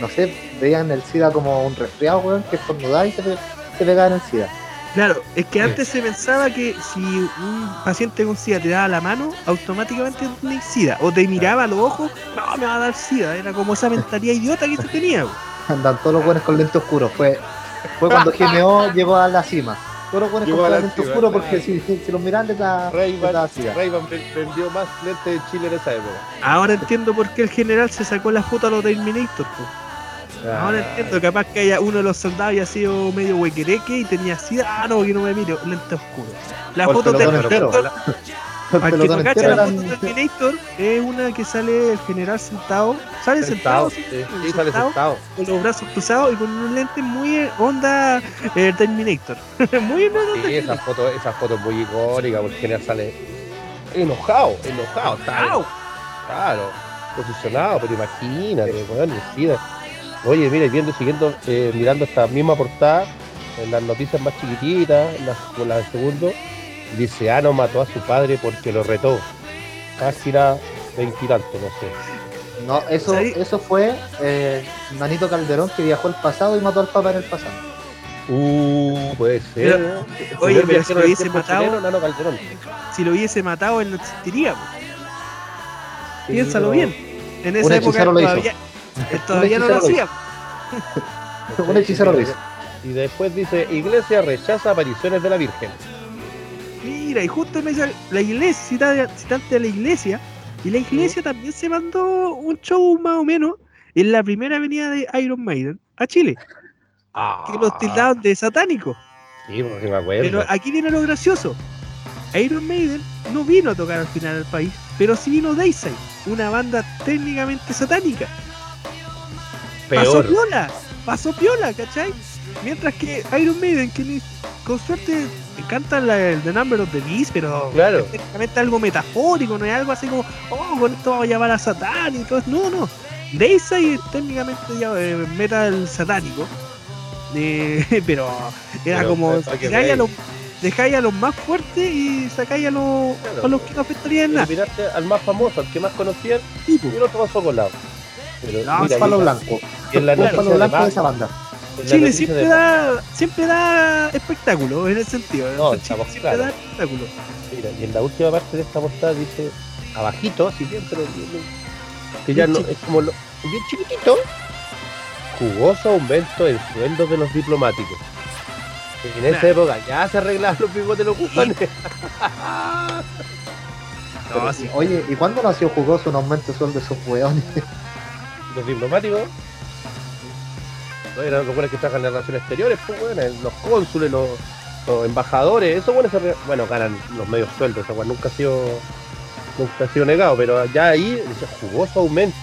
no sé, veían el SIDA como un resfriado, weón, que estornudaba y se, se pegaba en el SIDA. Claro, es que Sí. antes se pensaba que si un paciente con SIDA te daba la mano, automáticamente tenía SIDA. O te miraba a los ojos, no, me va a dar SIDA. Era como esa mentalidad idiota que se tenía. [laughs] Andan todos los buenos con lentes oscuros. Fue, fue cuando GMO llegó a la cima. Todos los buenos con lentes oscuros porque si, si, los miran les da, ven- vendió más lentes de Chile en esa época. Ahora entiendo por qué el general se sacó la foto a los Terminator. pues. Ahora entiendo, capaz que haya uno de los soldados haya sido medio huequereque y tenía SIDA. Ah, no, que no me miro, lente oscuro. La foto de para que no cacha, la foto de Terminator es una que sale el general sentado. Sale sentado, sí, sí, sí, sale sentado. con los brazos cruzados y con unos lentes muy eh, onda eh, Terminator. [laughs] muy onda Sí, esa foto, esa foto es muy icónica porque el general sale enojado, enojado, claro, posicionado, pero imagínate, weón. Oye, mira, viendo, siguiendo, eh, mirando esta misma portada, en las noticias más chiquititas, en las, con las de segundo, dice, Ano mató a su padre porque lo retó. Página veintitantos, no sé. No, eso, eso fue eh, Manito Calderón que viajó al pasado y mató al Papa en el pasado. Uh, puede ser. Pero, ¿eh? Oye, pero si lo hubiese matado- chileno, Nano Calderón. Si lo hubiese matado, él no existiría. Sí, Piénsalo bien. En Un esa época todavía, él todavía no lo hacía. [laughs] Un hechicero lo hizo. Y después dice, Iglesia rechaza apariciones de la Virgen. Mira, y justo me dice la iglesia, cita- citante de la iglesia, y la iglesia también se mandó un show más o menos en la primera avenida de Iron Maiden a Chile, que los tildaban de satánicos. Sí, porque me acuerdo. Pero aquí viene lo gracioso. Iron Maiden no vino a tocar al final al país, pero sí vino Dayside, una banda técnicamente satánica. Pasó Peor. piola, pasó piola, ¿cachai? Mientras que Iron Maiden, que ni- con suerte canta la, el The Number of the Beast, pero Claro. es técnicamente algo metafórico, no es algo así como, oh, con esto vamos a llamar a Satán y todo eso. No, no. Dayside es técnicamente ya, eh, metal satánico. Eh, [laughs] pero era Pero, como dejáis a, los, dejáis a los más fuertes y sacáis a los, Claro. a los que no afectarían nada. miraste al más famoso, al que más conocían, Sí, pues. y el otro pasó colado. Pero No, mira, palo blanco. y en la palo blanco de esa banda. En Chile siempre de- da, siempre da espectáculo en ese sentido. No, Chile estamos siempre da espectáculo. Mira, y en la última parte de esta portada dice, abajito, así bien, pero bien, que ya no, es como lo, bien chiquitito, jugoso aumento en sueldos de los diplomáticos. En esa Claro. época ya se arreglaban los bigotes de los. [laughs] Pero, No, sí. Oye, ¿y cuándo nació jugoso un aumento de sueldo de esos weones? los diplomáticos. Eran los buenos que trabajan en relaciones exteriores, pues bueno, los cónsules, los, los embajadores, esos buenos bueno, ganan los medios sueldos, eso bueno, nunca ha sido nunca ha sido negado, pero ya ahí dice jugoso aumento.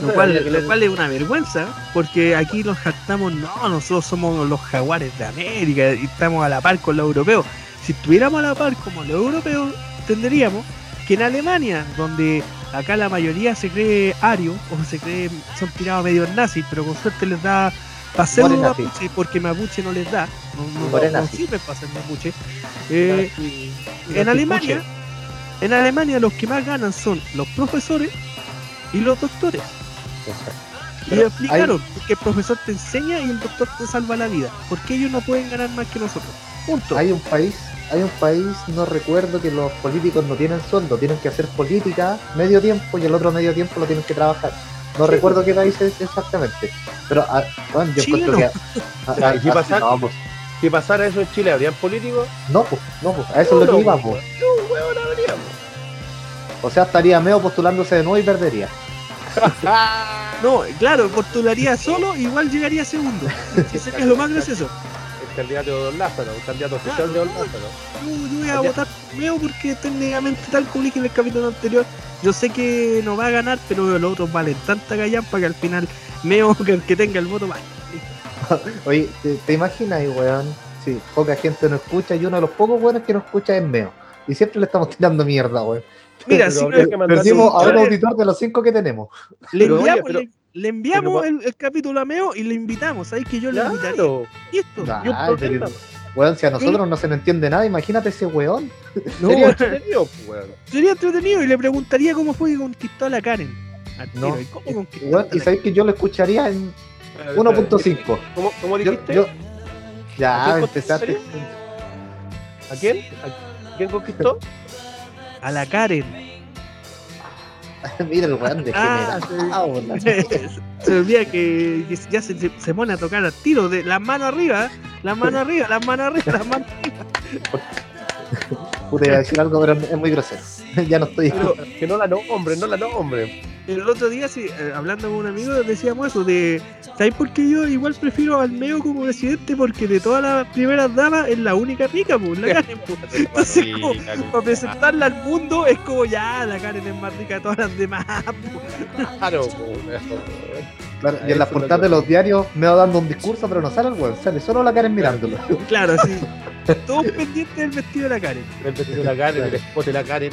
Lo cual, lo es una vergüenza, porque aquí nos jactamos, no, nosotros somos los jaguares de América y estamos a la par con los europeos. Si estuviéramos a la par como los europeos, entenderíamos que en Alemania, donde acá la mayoría se cree ario o se cree, son tirados medio nazis, pero con suerte les da paseo More nazi. mapuche, porque mapuche no les da, no, no, no, sirve para ser mapuche. Eh, en Alemania, en Alemania los que más ganan son los profesores y los doctores. Y lo explicaron, que el profesor te enseña y el doctor te salva la vida. Porque ellos no pueden ganar más que nosotros. Punto. Hay un país, hay un país, no recuerdo que los políticos no tienen sueldo, tienen que hacer política medio tiempo y el otro medio tiempo lo tienen que trabajar. No Sí. recuerdo qué país es exactamente. Pero ah, bueno, yo Chile encuentro no. que. ah, ah, ¿Y si pasa? no, pues, Si pasara eso en Chile, ¿habrían políticos? no, pues, no, pues, a eso es lo que iba, no, pues. No, weón, habríamos. O sea, estaría Meo postulándose de nuevo y perdería. [laughs] No, claro, postularía solo, igual llegaría segundo. Y [laughs] sería lo más gracioso. Candidato de Don Lázaro, el candidato oficial de Don Lázaro. Yo, yo voy a votar por Meo porque técnicamente tal como dije en el capítulo anterior, yo sé que no va a ganar, pero los otros valen tanta gallampa que al final Meo [laughs] que el que tenga el voto va. [laughs] Oye, ¿te, te imaginas, weón? Sí, poca gente nos escucha y uno de los pocos weones que nos escucha es Meo. Y siempre le estamos tirando mierda, weón. Mira, [laughs] Pero si no- Perdimos un- a un auditor de los cinco que tenemos. le pero, oye, enviamos, pero- le, le enviamos pero- el, el capítulo a Meo y le invitamos. ¿Sabes que yo le invitaría? Claro. ¿Y esto? Nah, y un pero- problema. Weón, si a nosotros no se nos entiende nada, imagínate ese weón. [laughs] No, Sería entretenido, pues, weón. sería entretenido y le preguntaría cómo fue que conquistó a la Karen. Al No. tiro, ¿y ¿Cómo conquistó Weón, a y sabéis que yo lo escucharía en Espérate, 1.5. ¿Cómo, cómo Yo- dijiste? yo- ¿A Ya, quién empezaste. ¿A quién? ¿A quién conquistó? [laughs] A la Karen. [laughs] Mira el weón de Ah, general. [laughs] se olvida que, que ya se, se- pone a tocar al tiro de las manos arriba, ¿eh? las manos arriba, las manos arriba, las manos [laughs] Puta, iba a decir algo, pero es muy grosero. [laughs] ya no estoy. Pero que no la nombre, no la nombre. El otro día, sí, eh, hablando con un amigo, decíamos eso, de, ¿sabes por qué yo igual prefiero al Meo como presidente? Porque de todas las primeras damas es la única rica, pues, la Karen, pues. [laughs] [laughs] Entonces, como, para presentarla al mundo es como ya, la Karen es más rica de todas las demás, pues. Claro, pues, Claro, y en las portadas de los diarios me va dando un discurso, pero no sale el weón, sale solo la Karen mirándolo. Claro, sí. Todos pendientes del vestido de la Karen. el vestido de la Karen, el escote de la Karen,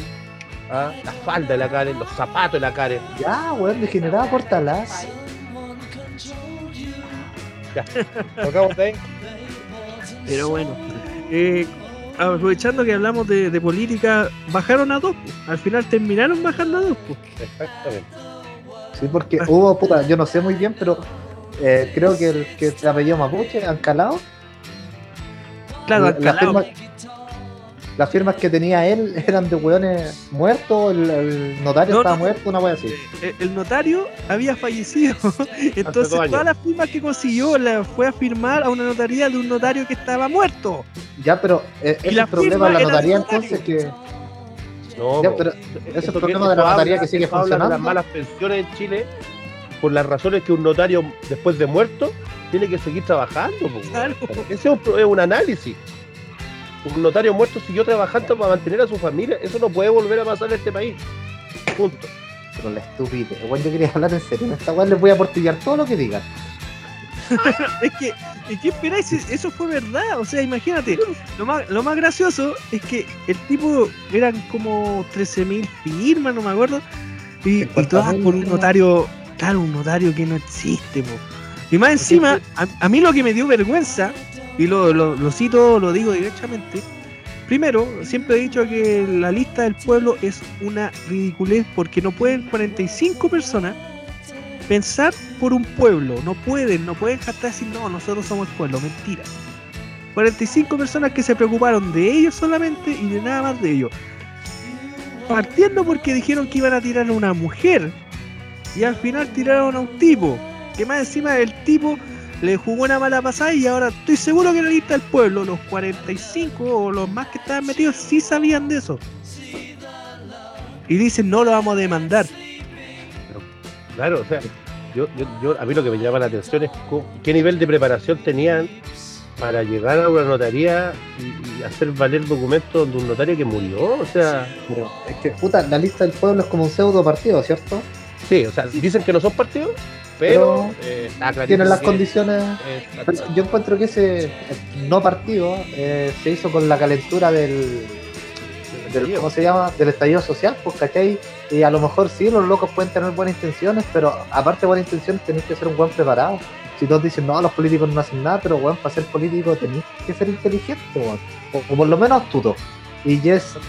ah, la falda de la Karen, los zapatos de la Karen. Ya, weón, degenerada, córtalas. Tocamos de ahí. Pero bueno, eh, aprovechando que hablamos de, de política, bajaron a dos. pues. Al final terminaron bajando a dos. pues. Exactamente. Sí, porque hubo, puta, yo no sé muy bien, pero eh, creo que el que se apellido Mapuche, Ancalao, Claro, la- han las firmas, que tenía él [laughs] eran de weones muertos, el, el notario No, estaba no. muerto, una wea así. Eh, el notario había fallecido. [laughs] Entonces todas las firmas que consiguió las fue a firmar a una notaría de un notario que estaba muerto. Ya, pero eh, es el problema de la notaría entonces que... No, Ya, pero ese es el problema de la notaría habla- que sigue de las funcionando. malas pensiones en Chile por las razones que un notario después de muerto tiene que seguir trabajando. Claro. Ese es un, es un análisis. Un notario muerto siguió trabajando para mantener a su familia. Eso no puede volver a pasar en este país. Punto. Pero la estupidez, weón, yo quería hablar en serio. En esta weá les voy a portillar todo lo que digan. [laughs] Es que, ¿y ¿qué esperáis? Eso fue verdad. O sea, imagínate, lo más, lo más gracioso es que el tipo eran como 13.000 firmas, no me acuerdo. Y, y 50.000 todas por un notario, claro, un notario que no existe, po. Y más encima, a, a mí lo que me dio vergüenza, y lo, cito, lo digo directamente, primero, siempre he dicho que la lista del pueblo es una ridiculez porque no pueden 45 personas pensar por un pueblo, no pueden, no pueden jactar decir, no, nosotros somos el pueblo, mentira. 45 personas que se preocuparon de ellos solamente y de nada más de ellos. Partiendo porque dijeron que iban a tirar a una mujer y al final tiraron a un tipo, que más encima el tipo le jugó una mala pasada y ahora estoy seguro que en la lista del pueblo, los 45 o los más que estaban metidos sí sabían de eso. Y dicen, no lo vamos a demandar. Claro, o sea, yo, yo, yo- a mí lo que me llama la atención es co- qué nivel de preparación tenían para llegar a una notaría y, y hacer valer documentos de un notario que murió. O sea, Pero es que, puta, la lista del pueblo es como un pseudo partido, ¿cierto? sí, o sea, dicen que no son partidos, pero, eh, está clarísimo Tienen las condiciones. Pero Yo encuentro que ese eh, no partido eh, se hizo con la calentura del, del- ¿cómo se llama? Del estallido social, pues, ¿cachai? Y a lo mejor sí, los locos pueden tener buenas intenciones, pero aparte de buenas intenciones tenéis que ser un buen preparado. Si todos dicen, no, los políticos no hacen nada, pero bueno, para ser político tenéis que ser inteligente, o, o por lo menos astuto. Y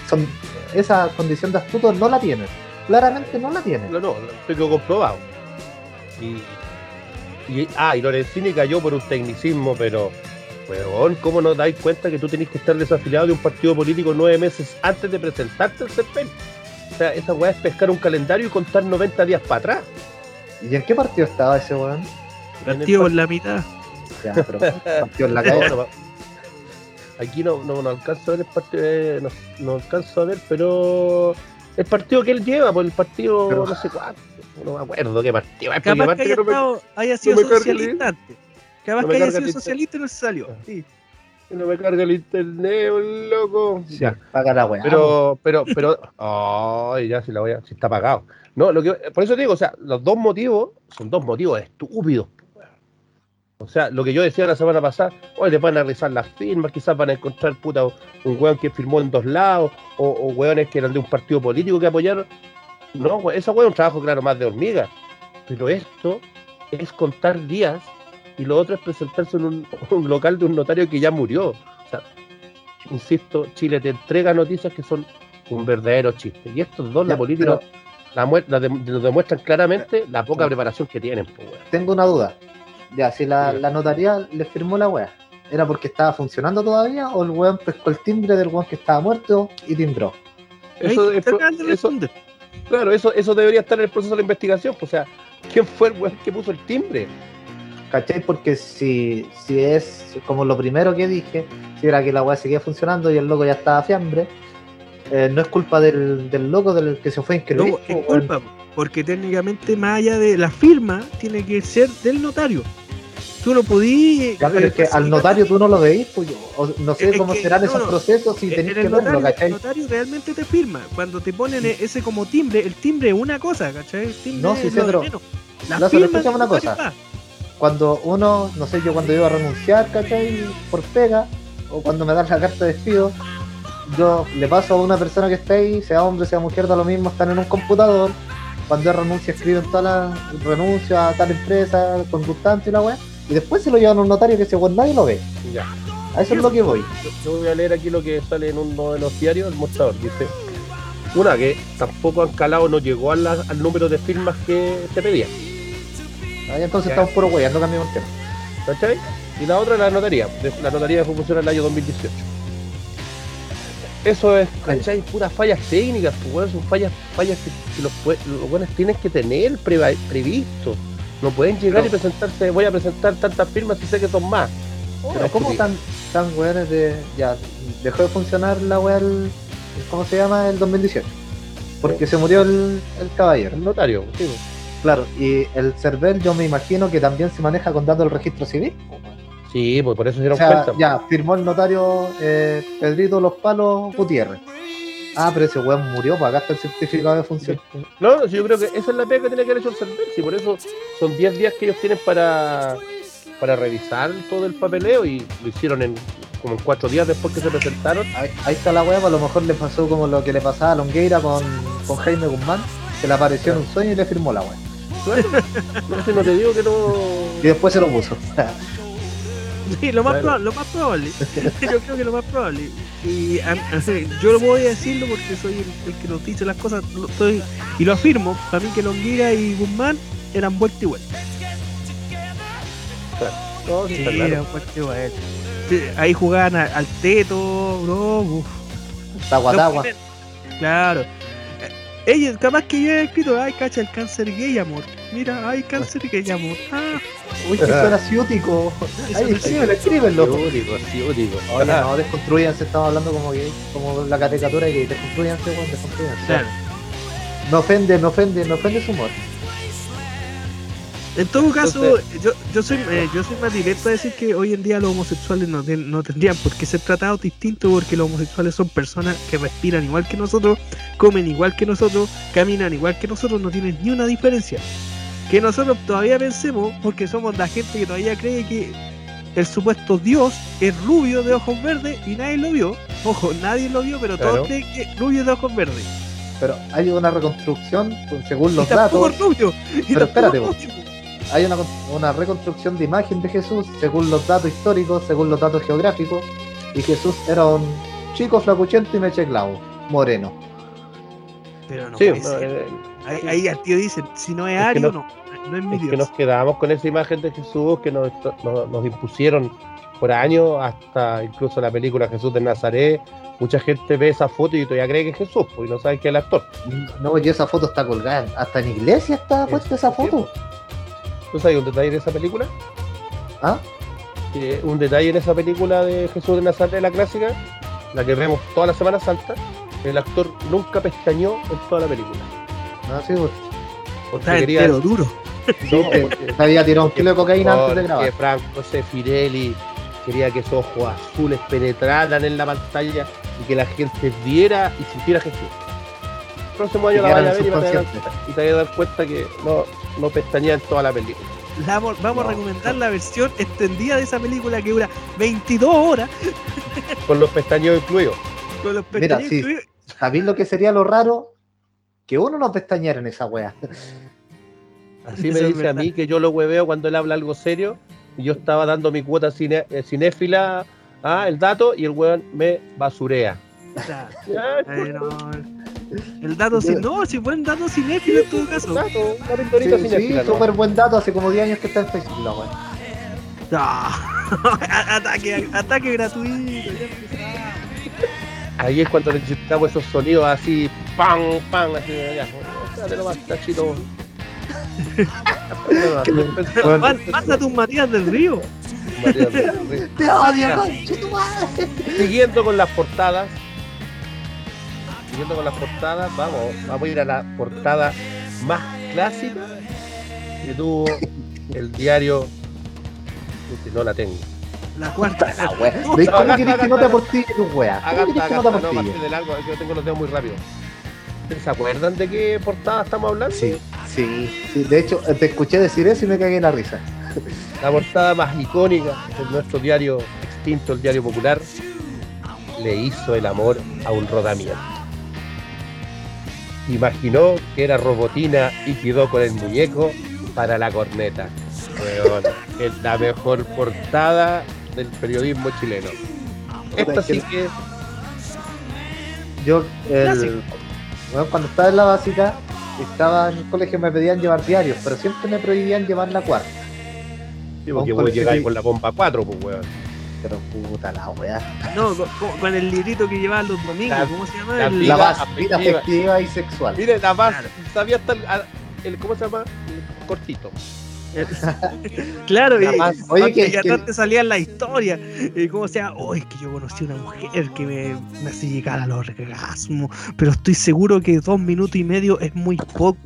son, esa condición de astuto no la tienen. Claramente no la tienen. No, no, estoy comprobado. Y, Y, ah, y Lorenzini cayó por un tecnicismo, pero, weón, ¿cómo no dais cuenta que tú tenés que estar desafiliado de un partido político nueve meses antes de presentarte al CERPEN? O sea, esa weá es pescar un calendario y contar 90 días para atrás. ¿Y en qué partido estaba ese weón? Partido por la mitad. Ya, pero partido en la calle. No, no, aquí no, no, no alcanzo a ver el partido, eh, no, no alcanzo a ver, pero el partido que él lleva, por el partido Pero- no sé cuánto, no me acuerdo qué partido. Capaz que haya, que no me- haya sido socialista antes. Capaz no que haya sido socialista y no se salió. Sí. no me carga el internet, un loco. Ya. Paga la weá. Pero, pero, pero, ay, ya si la voy a, si está apagado. No, lo que, por eso te digo, o sea, los dos motivos son dos motivos estúpidos. O sea, lo que yo decía la semana pasada, hoy les van a revisar las firmas, quizás van a encontrar puta un weón que firmó en dos lados, o, o weones que eran de un partido político que apoyaron. No, esa weón es un trabajo, claro, más de hormiga. Pero esto es contar días y lo otro es presentarse en un, [laughs] un local de un notario que ya murió. O sea, insisto, Chile te entrega noticias que son un verdadero chiste. Y estos dos, Ya, la política, pero- la, mue- la de- nos demuestran claramente la poca preparación que tienen. pues. Tengo una duda. Ya, si la, notaría le firmó la weá, ¿era porque estaba funcionando todavía o el weón pescó el timbre del weón que estaba muerto y timbró? Eso, Ahí es eso-. Claro, eso, eso debería estar en el proceso de la investigación. pues, o sea, ¿quién fue el weón que puso el timbre? ¿Cachai? Porque si, si es como lo primero que dije, si era que la weá seguía funcionando y el loco ya estaba fiambre, eh, no es culpa del, del loco del que se fue a inscribir. No, po, es culpa, porque técnicamente más allá de la firma, tiene que ser del notario. Tú no podías... Ya, pero es que al notario tú no lo veís, pues yo, no sé cómo que- serán no, esos procesos si En tenéis el que verlo, notario, el ¿cachai? notario realmente te firma. Cuando te ponen ese como timbre, el timbre es una cosa, ¿cachai? El timbre No, sí es lo menos. La firma una cosa. va. Cuando uno, no sé, yo cuando iba a renunciar, ¿cachai? Por pega, o cuando me dan la carta de despido, yo le paso a una persona que está ahí, sea hombre, sea mujer, da lo mismo, están en un computador. Cuando es renuncia, escriben toda la renuncia a tal empresa, conductante y la weá, y después se lo llevan a un notario que según nadie lo ve. Ya. A eso es lo que voy. Yo, voy a leer aquí lo que sale en uno de los diarios, el mostrador. Dice, una que tampoco han calado, no llegó la- al número de firmas que se pedía. Ahí entonces estamos puro no cambiamos el tema. ¿Cachai? Y la otra es la notaría. La notaría dejó funcionar el año 2018. Eso es, ¿cachai? Puras fallas técnicas, pues, son fallas, fallas que, que los, los buenos tienen que tener previsto. No pueden llegar y presentarse, voy a presentar tantas firmas y sé que son más. Pero ¿cómo tan, tan weones de. Ya, dejó de funcionar la weá el. ¿Cómo se llama? El 2018. Porque se murió el, el caballero. El notario, sí. Claro, y el CERVEL yo me imagino que también se maneja con datos del registro civil. Sí, pues por eso se O dieron sea, cuenta. ya, firmó el notario eh, Pedrito Los Palos Gutiérrez. Ah, pero ese weón murió, pues acá está el certificado de función. No, yo creo que esa es la pega que tiene que haber hecho el CERVEL, y por eso son 10 días que ellos tienen para, para revisar todo el papeleo y lo hicieron en como en 4 días después que se presentaron. Ahí, ahí está la weá, pues a lo mejor le pasó como lo que le pasaba a Longueira con, con Jaime Guzmán, que le apareció en un sueño y le firmó la weá. Claro, [laughs] no, sé, no te digo que no. Y después se lo puso. [laughs] Sí, lo más, lo más probable. [laughs] Yo creo que lo más probable. Y a- a- yo lo voy a decirlo porque soy el, el que nos dice las cosas. lo- soy- y lo afirmo. Para mí que Longuira y Guzmán eran vuelta y vuelta. Sí, claro. eran vuelta y vuelta. Sí, Ahí jugaban a- al teto, bro. Tagua, tagua. Claro. Eh, Ella, capaz que ya he escrito, ay, cacha, el cáncer gay, amor. Mira, ay, cáncer gay, amor. Ah, Uy, que suena ciútico. Ay, escríbelo, escríbelo. Ciútico, ciútico. Oye, no, desconstruyanse, estamos hablando como gay, como la caricatura gay, desconstruyanse, weón, desconstruyanse. claro. No ofende, no ofende, no ofende su humor. En todo caso, yo, yo soy eh, yo soy más directo a decir que hoy en día los homosexuales no, ten- no tendrían por qué ser tratados distintos porque los homosexuales son personas que respiran igual que nosotros, comen igual que nosotros, caminan igual que nosotros, no tienen ni una diferencia. Que nosotros todavía pensemos, porque somos la gente que todavía cree que el supuesto Dios es rubio de ojos verdes y nadie lo vio. Ojo, nadie lo vio, pero Claro. todos creen que es rubio de ojos verdes. Pero hay una reconstrucción, pues, según los datos, es rubio. y Pero espérate, es vos. rubio. hay una, una reconstrucción de imagen de Jesús, según los datos históricos, según los datos geográficos, y Jesús era un chico flacuchento y mecheclavo, moreno. Pero no Sí, puede no, ser. eh, Ahí, ahí al tío dicen, si no es Es Ario, no- no, no es mi es que nos quedamos con esa imagen de Jesús que nos, nos, nos impusieron por años, hasta incluso la película Jesús de Nazaret. Mucha gente ve esa foto y todavía cree que es Jesús, pues, y no sabe que es el actor. No, y esa foto está colgada. Hasta en iglesia está puesta esa foto. ¿Tú sabes un detalle de esa película? ¿Ah? Un detalle en esa película de Jesús de Nazaret, la clásica, la que vemos toda la Semana Santa, el actor nunca pestañeó en toda la película. Ah, sí, pues. Porque Está quería. entero duro. No, porque- Se había tirado un kilo de cocaína antes de porque grabar. Franco Sefirelli quería que esos ojos azules penetraran en la pantalla y que la gente viera y sintiera Jesús. El próximo año la vaya a ver y, va a dar- y te vas a dar cuenta que no, no pestañea en toda la película. La vamos, vamos a No. recomendar la versión extendida de esa película que dura 22 horas [laughs] Con los pestañeos incluidos. con los Mira, pestañeos sí. incluidos. ¿Sabéis lo que sería lo raro? Que uno no pestañeara en esa wea. [laughs] Así me dice a mí que yo lo hueveo cuando él habla algo serio y yo estaba dando mi cuota cine- eh, cinéfila, ah, el dato, y el weón me basurea. Eh, no, el dato sin. No, si buen dato cinéfilo en todo caso. dato, una Sí, sí, súper buen dato. Hace como 10 años que está en Facebook la ataque, ataque gratuito. Ahí es cuando necesitamos esos sonidos así, pam, pam, así, ya. Espérate nomás, tachito. [laughs] Mándate un Matías del Río. [laughs] ¡Te odio, conche tu madre! Siguiendo con las portadas. Siguiendo con las portadas, vamos, vamos a ir a la portada más clásica que tuvo el diario. No la tengo. La cuarta. [laughs] La wea. ¿Veis cómo que no te haga- aportille tu wea? ¿Cómo Agarra, querés que no de largo, yo tengo los dedos muy rápido. ¿Se acuerdan de qué portada estamos hablando? Sí, sí, sí. De hecho, te escuché decir eso y me cagué en la risa. [laughs] La portada más icónica de nuestro diario extinto, el diario popular, le hizo el amor a un rodamiento. Imaginó que era robotina y quedó con el muñeco para la corneta. Weón, es la mejor portada del periodismo chileno. Esta sí que Yo, el, bueno, cuando estaba en la básica, estaba en el colegio, me pedían llevar diarios, pero siempre me prohibían llevar la cuarta. sí, porque Un voy a colegio llegar que- con la bomba 4, pues weón. Pero puta la wea. No, con, el librito que llevaban los domingos. La- ¿Cómo se llama? la El- vida La base, vida afectiva. y sexual. Mire, la más, Claro. sabía hasta el, el- ¿cómo se llama? El cortito. [laughs] Claro, y, Oye, y que, te salía la historia. Y como sea, oh, es que yo conocí una mujer que me, me hace llegar al orgasmo, pero estoy seguro que dos minutos y medio es muy poco.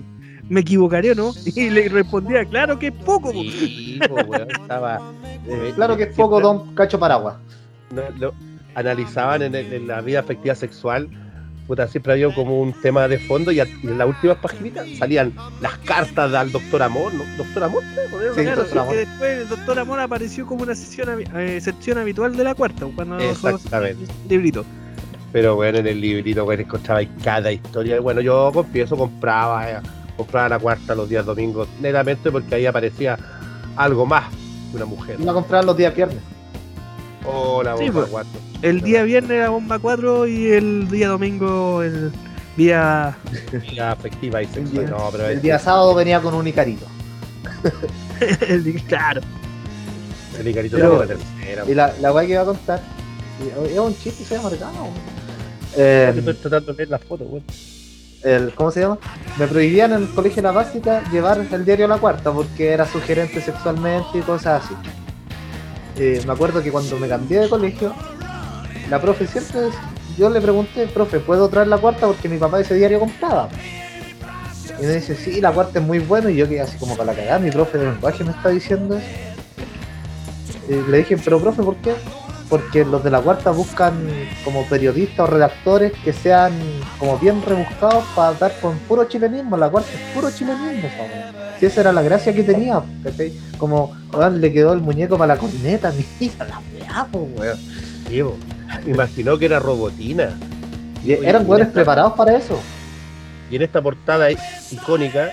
Me equivocaré, ¿no? [laughs] Y le respondía, claro que es poco. po". Sí, [laughs] po, weón, estaba. eh, claro que es poco Don Cacho Paraguas. no, lo analizaban en la vida afectiva sexual, puta, siempre había como un tema de fondo y, a- y en las últimas paginitas salían las cartas del doctor Amor, ¿no? Doctor Amor, ¿no? Sí, Claro, Doctor que después el doctor Amor apareció como una sesión, eh, sección habitual de la cuarta, cuando. Exactamente. el librito. Pero bueno, en el librito, bueno, encontraba ahí cada historia. Bueno, yo confieso, compraba, eh, compraba la cuarta los días domingos, netamente porque ahí aparecía algo más que una mujer. Iba a comprar los días viernes. Oh, la Sí, bomba pues. cuatro. El día viernes era bomba 4 y el día domingo el día. [laughs] Vida afectiva y sexual. día- No, pero El día sábado venía con un Icarito. [laughs] el- claro. el Icarito Pero- de la tercera. Y la, la weá que iba a contar, y- es un chiste, se llama marcado. Eh, Estoy tratando de ver las fotos, güey. el, ¿Cómo se llama? Me prohibían en el colegio de la básica llevar el diario La Cuarta porque era sugerente sexualmente y cosas así. Eh, me acuerdo que cuando me cambié de colegio, la profe siempre, yo le pregunté, profe, ¿puedo traer la cuarta? Porque mi papá ese diario compraba. Y me dice, sí, la cuarta es muy buena. Y yo quedé así como para la cagada, mi profe de lenguaje me está diciendo eso. Y le dije, pero profe, ¿por qué? Porque los de la cuarta buscan como periodistas o redactores que sean como bien rebuscados para dar con puro chilenismo. La cuarta es puro chilenismo. Si esa era la gracia que tenía. Como, weón, le quedó el muñeco para la corneta, [laughs] mira la weá, weón. Sí, imaginó que era robotina. Y eran weones preparados para eso. Y en esta portada icónica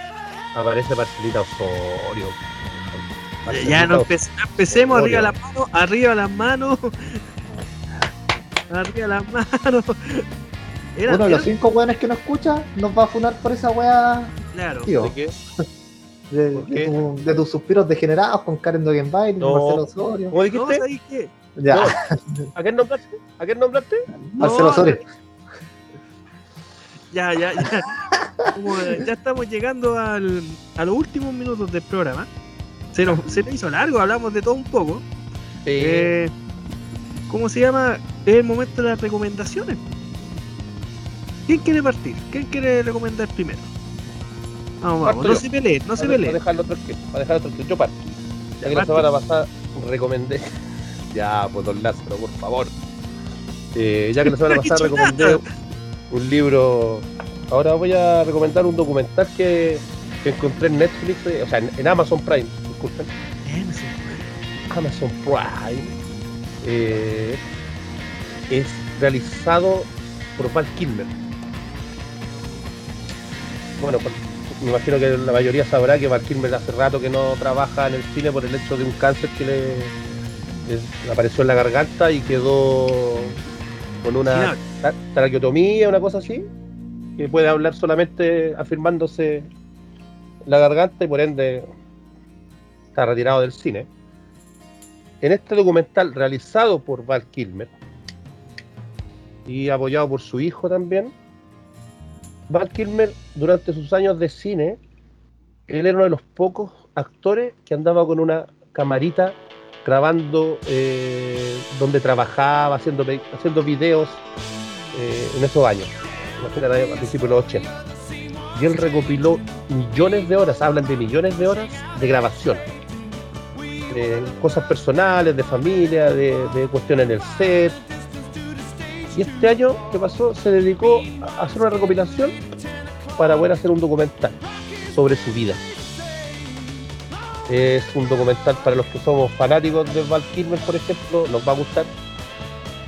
aparece Marcelita Osorio. Ya no empe- empecemos arriba las manos, arriba las manos. [laughs] Arriba las manos. Era- Uno de los era- cinco weones que no escucha nos va a funar por esa weá, Claro. tío. ¿De qué? [laughs] De, ¿Por de qué? tu- de tus suspiros degenerados con Karen Dogenbail, No. Marcelo Osorio. ¿Cómo No, dijiste? ¿sabes qué? Ya, No. [laughs] ¿A qué nombraste? ¿A qué nombraste? Marcelo No, Osorio. Ya, ya, ya. Como, ya estamos llegando al, a los últimos minutos del programa. Se nos, se nos hizo largo, hablamos de todo un poco. Eh, ¿Cómo se llama? Es el momento de las recomendaciones. ¿Quién quiere partir? ¿Quién quiere recomendar primero? Vamos, vamos. Parto No yo. se peleen, no se Para peleen. dejarlo otro que, para dejar otro que yo parto. Ya que la semana pasada recomendé. [laughs] Ya, pues don Lázaro, por favor. Eh, ya que la semana [laughs] No pasada recomendé un libro. Ahora voy a recomendar un documental que, que encontré en Netflix, eh, o sea, en, en Amazon Prime, disculpen. Amazon Prime. eh, es realizado por Val Kilmer. Bueno, pues, me imagino que la mayoría sabrá que Val Kilmer hace rato que no trabaja en el cine por el hecho de un cáncer que le, apareció en la garganta y quedó con una tra- traqueotomía, una cosa así, que puede hablar solamente afirmándose la garganta y por ende está retirado del cine. En este documental realizado por Val Kilmer y apoyado por su hijo también, Val Kilmer durante sus años de cine, él era uno de los pocos actores que andaba con una camarita grabando eh, donde trabajaba, haciendo, videos eh, en esos años, a principios de los 80. Y él recopiló millones de horas, hablan de millones de horas de grabación. De cosas personales, de familia, de, cuestiones en el set. Y este año que pasó se dedicó a hacer una recopilación para poder hacer un documental sobre su vida. Es un documental para los que somos fanáticos de Val Kilmer, por ejemplo, nos va a gustar.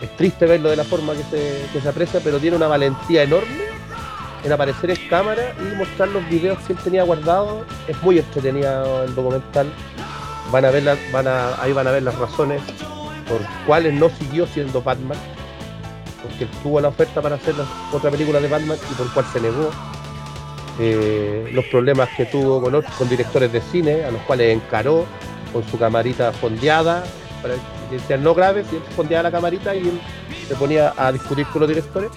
Es triste verlo de la forma que se, que se aprecia, pero tiene una valentía enorme en aparecer en cámara y mostrar los videos que él tenía guardados. Es muy entretenido el documental. Van a ver las- van a, ahí van a ver las razones por cuáles no siguió siendo Batman. Porque tuvo la oferta para hacer la- otra película de Batman y por cuál se negó. Eh, los problemas que tuvo con, ot- con directores de cine, a los cuales encaró con su camarita fondeada, para decían no graves, y él fondeaba la camarita y se ponía a discutir con los directores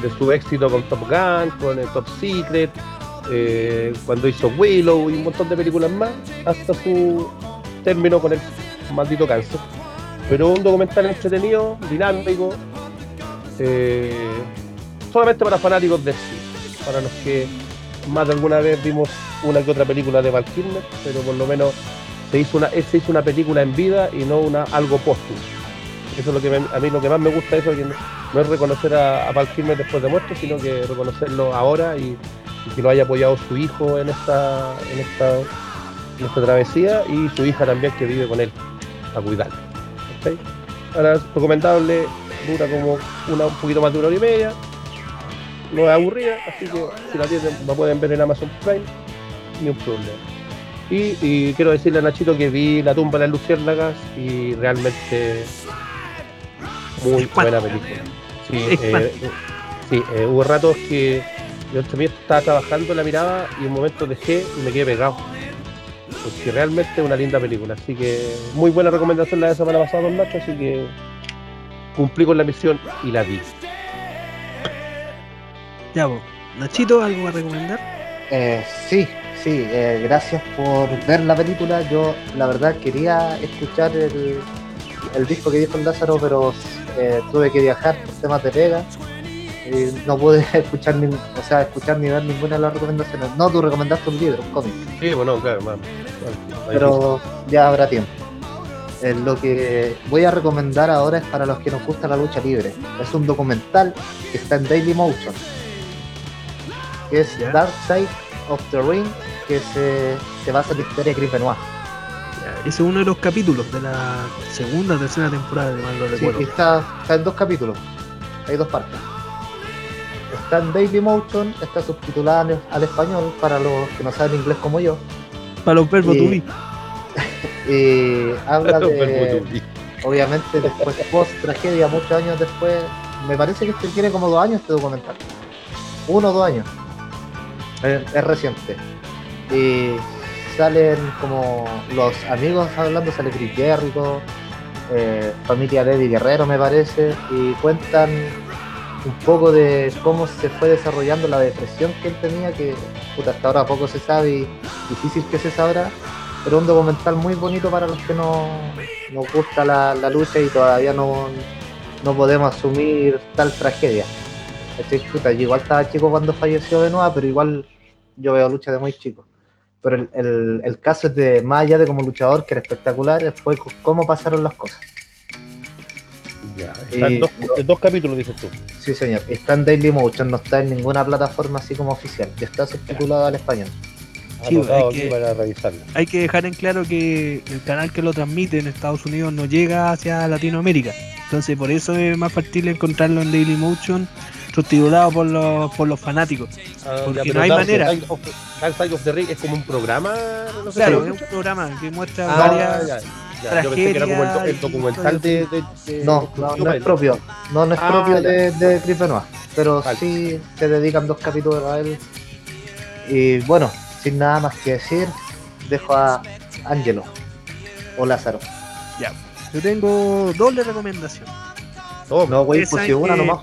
de su éxito con Top Gun, con el Top Secret, eh, cuando hizo Willow y un montón de películas más, hasta su término con el maldito cáncer. Pero un documental entretenido, dinámico, eh, solamente para fanáticos de cine, para los que más de alguna vez vimos una que otra película de Val Kilmer, pero por lo menos se hizo una, se hizo una película en vida y no una algo póstumo. Eso es lo que a mí lo que más me gusta eso, no es reconocer a, a Val Kilmer después de muerto, sino que reconocerlo ahora y, y que lo haya apoyado su hijo en esta, en esta, en esta travesía y su hija también que vive con él a cuidarlo. ¿ok? Ahora recomendable, dura como una, un poquito más de una hora y media, no es aburrida, así que si la tienen, la pueden ver en Amazon Prime, ni un problema. Y, y quiero decirle a Nachito que vi La tumba de las luciérnagas y realmente muy buena película. Sí, eh, sí eh, hubo ratos que yo también estaba trabajando la mirada y en un momento dejé y me quedé pegado. Porque realmente es una linda película. Así que muy buena recomendación la de semana pasada, don Nacho, así que cumplí con la misión y la vi. Ya, vos. Nachito, ¿algo a recomendar? Eh, sí, sí, eh, gracias por ver la película. Yo, la verdad, quería escuchar el, el disco que dijo el Lázaro, pero eh, tuve que viajar por temas de pega. No pude [laughs] escuchar ni, o sea, escuchar ni ver ninguna de las recomendaciones. No, tú recomendaste un libro, un cómic, Sí, bueno, claro, más. pero ya habrá tiempo. Eh, lo que voy a recomendar ahora es para los que nos gusta la lucha libre. Es un documental que está en Daily Motion, que es. Dark Side of the Ring, que se, se basa en la historia de Chris Benoit. Ese es uno de los capítulos de la segunda o tercera temporada, de Sí, recuerdo. y está, está en dos capítulos, hay dos partes. Está en Daily Motion, está subtitulada al- al español para los que no saben inglés como yo. Para los verbos y-. [laughs] Y habla de, obviamente después [laughs] post tragedia, muchos años después, me parece que este tiene como dos años este documental. Uno o dos años. Es, es reciente. Y salen como los amigos hablando, sale Chris Jericho, eh, familia de Eddie Guerrero me parece, y cuentan un poco de cómo se fue desarrollando la depresión que él tenía, que hasta ahora poco se sabe y difícil que se sabrá, pero un documental muy bonito para los que no nos gusta la, la lucha y todavía no, no podemos asumir tal tragedia. Estoy, puta, yo igual estaba chico cuando falleció de nuevo, pero igual yo veo lucha de muy chico. Pero el, el- el caso es de, más allá de como luchador, que era espectacular, fue cómo pasaron las cosas. Ya, están Y- dos, dos capítulos, dices tú. Sí, señor. Está en Daily Motion, no está en ninguna plataforma así como oficial. Ya está subtitulado al español. Sí, hay aquí que- para revisarlo. Hay que dejar en claro que el canal que lo transmite en Estados Unidos no llega hacia Latinoamérica. Entonces por eso es más factible encontrarlo en Dailymotion subtitulado por los, por los fanáticos. Ah, Porque ya, no hay Dark manera. Side of- Dark Side of the Ring es como un programa. No sé Claro, es un programa que muestra Ah, varias... ya, ya. Yo pensé que era como el, documental de. de- de- No, no, no es propio. No, no es Ah, propio de, de Chris Benoit. Pero Vale. sí se dedican dos capítulos a él. Y bueno, sin nada más que decir, dejo a Angelo o Lázaro. Ya. Yo tengo doble recomendación. Toma. No, güey, pues es si una nomás.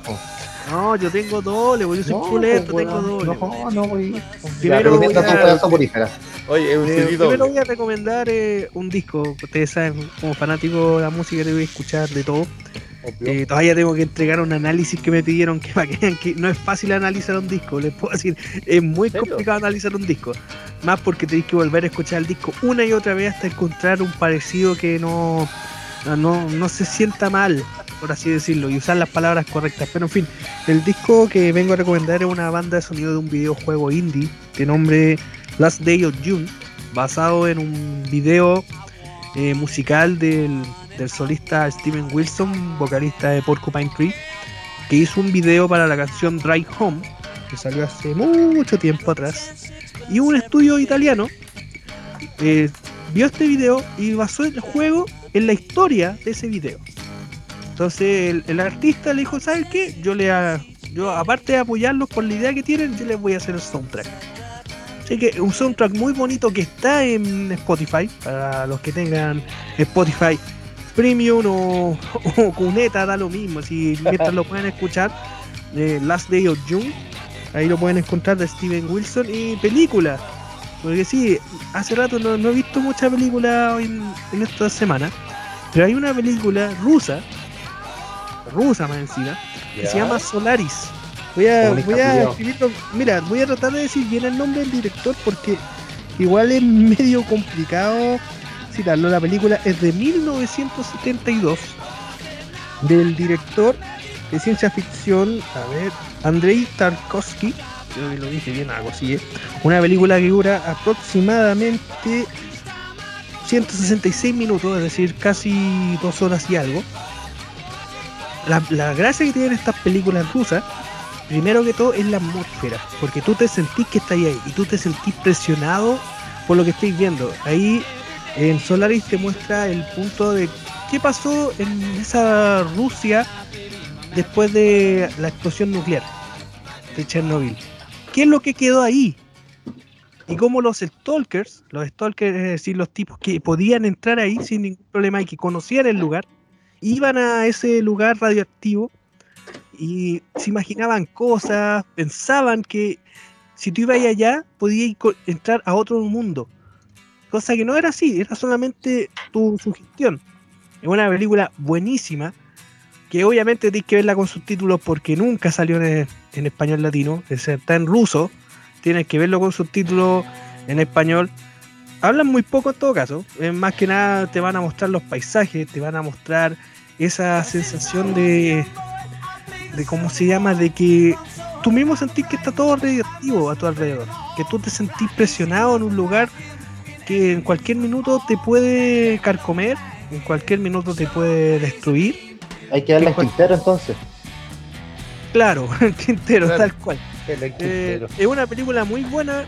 No, yo tengo doble, güey. Yo soy No, puleto, pues, tengo doble. No, no, güey. Primero voy a-. Oye, un Eh, primero voy a recomendar eh, un disco. Ustedes saben, como fanático de la música, te voy a escuchar de todo. Eh, todavía tengo que entregar un análisis que me pidieron que para que vean que no es fácil analizar un disco. Les puedo decir, es muy complicado analizar un disco. Más porque tenéis que volver a escuchar el disco una y otra vez hasta encontrar un parecido que no, no, no se sienta mal, por así decirlo, y usar las palabras correctas. Pero en fin, el disco que vengo a recomendar es una banda de sonido de un videojuego indie de nombre Last Day of June, basado en un video eh, musical del, del solista Steven Wilson, vocalista de Porcupine Tree, que hizo un video para la canción Drive Home, que salió hace mucho tiempo atrás, y un estudio italiano eh, vio este video y basó el juego en la historia de ese video. Entonces el, artista le dijo, ¿sabes qué? Yo le a- yo aparte de apoyarlos por la idea que tienen, yo les voy a hacer el soundtrack. Así que un soundtrack muy bonito que está en Spotify, para los que tengan Spotify Premium o, [laughs] o Cuneta, da lo mismo, si mientras lo pueden escuchar, eh, Last Day of June, ahí lo pueden encontrar de Steven Wilson y película. Porque sí, hace rato no, he visto mucha película en, en esta semana, pero hay una película rusa, rusa más encima, que se llama Solaris. Voy a, voy a escribirlo. Mira, voy a tratar de decir bien el nombre del director porque igual es [laughs] medio complicado citarlo. La película es de 1972 del director de ciencia ficción, a ver, Andrei Tarkovsky. Creo que lo dije bien, algo así. ¿eh? Una película que dura aproximadamente 166 minutos, es decir, casi dos horas y algo. La, la gracia que tienen estas películas rusas, primero que todo, es la atmósfera, porque tú te sentís que estás ahí y tú te sentís presionado por lo que estáis viendo. Ahí en Solaris te muestra el punto de qué pasó en esa Rusia después de la explosión nuclear de Chernobyl. ¿Qué es lo que quedó ahí? Y cómo los stalkers, los stalkers, es decir, los tipos que podían entrar ahí sin ningún problema y que conocían el lugar, iban a ese lugar radioactivo y se imaginaban cosas, pensaban que si tú ibas allá podías entrar a otro mundo. Cosa que no era así, era solamente tu sugestión. Es una película buenísima que obviamente tienes que verla con subtítulos porque nunca salió en, en español latino, es está en ruso, tienes que verlo con subtítulos en español. Hablan muy poco en todo caso, más que nada te van a mostrar los paisajes, te van a mostrar esa sensación de, de cómo se llama, de que tú mismo sentís que está todo radioactivo a tu alrededor, que tú te sentís presionado en un lugar que en cualquier minuto te puede carcomer, en cualquier minuto te puede destruir. Hay que darle en ¿Qué Quintero entonces. Claro, [laughs] Quintero, Claro. tal cual. El Eh, Quintero. es una película muy buena.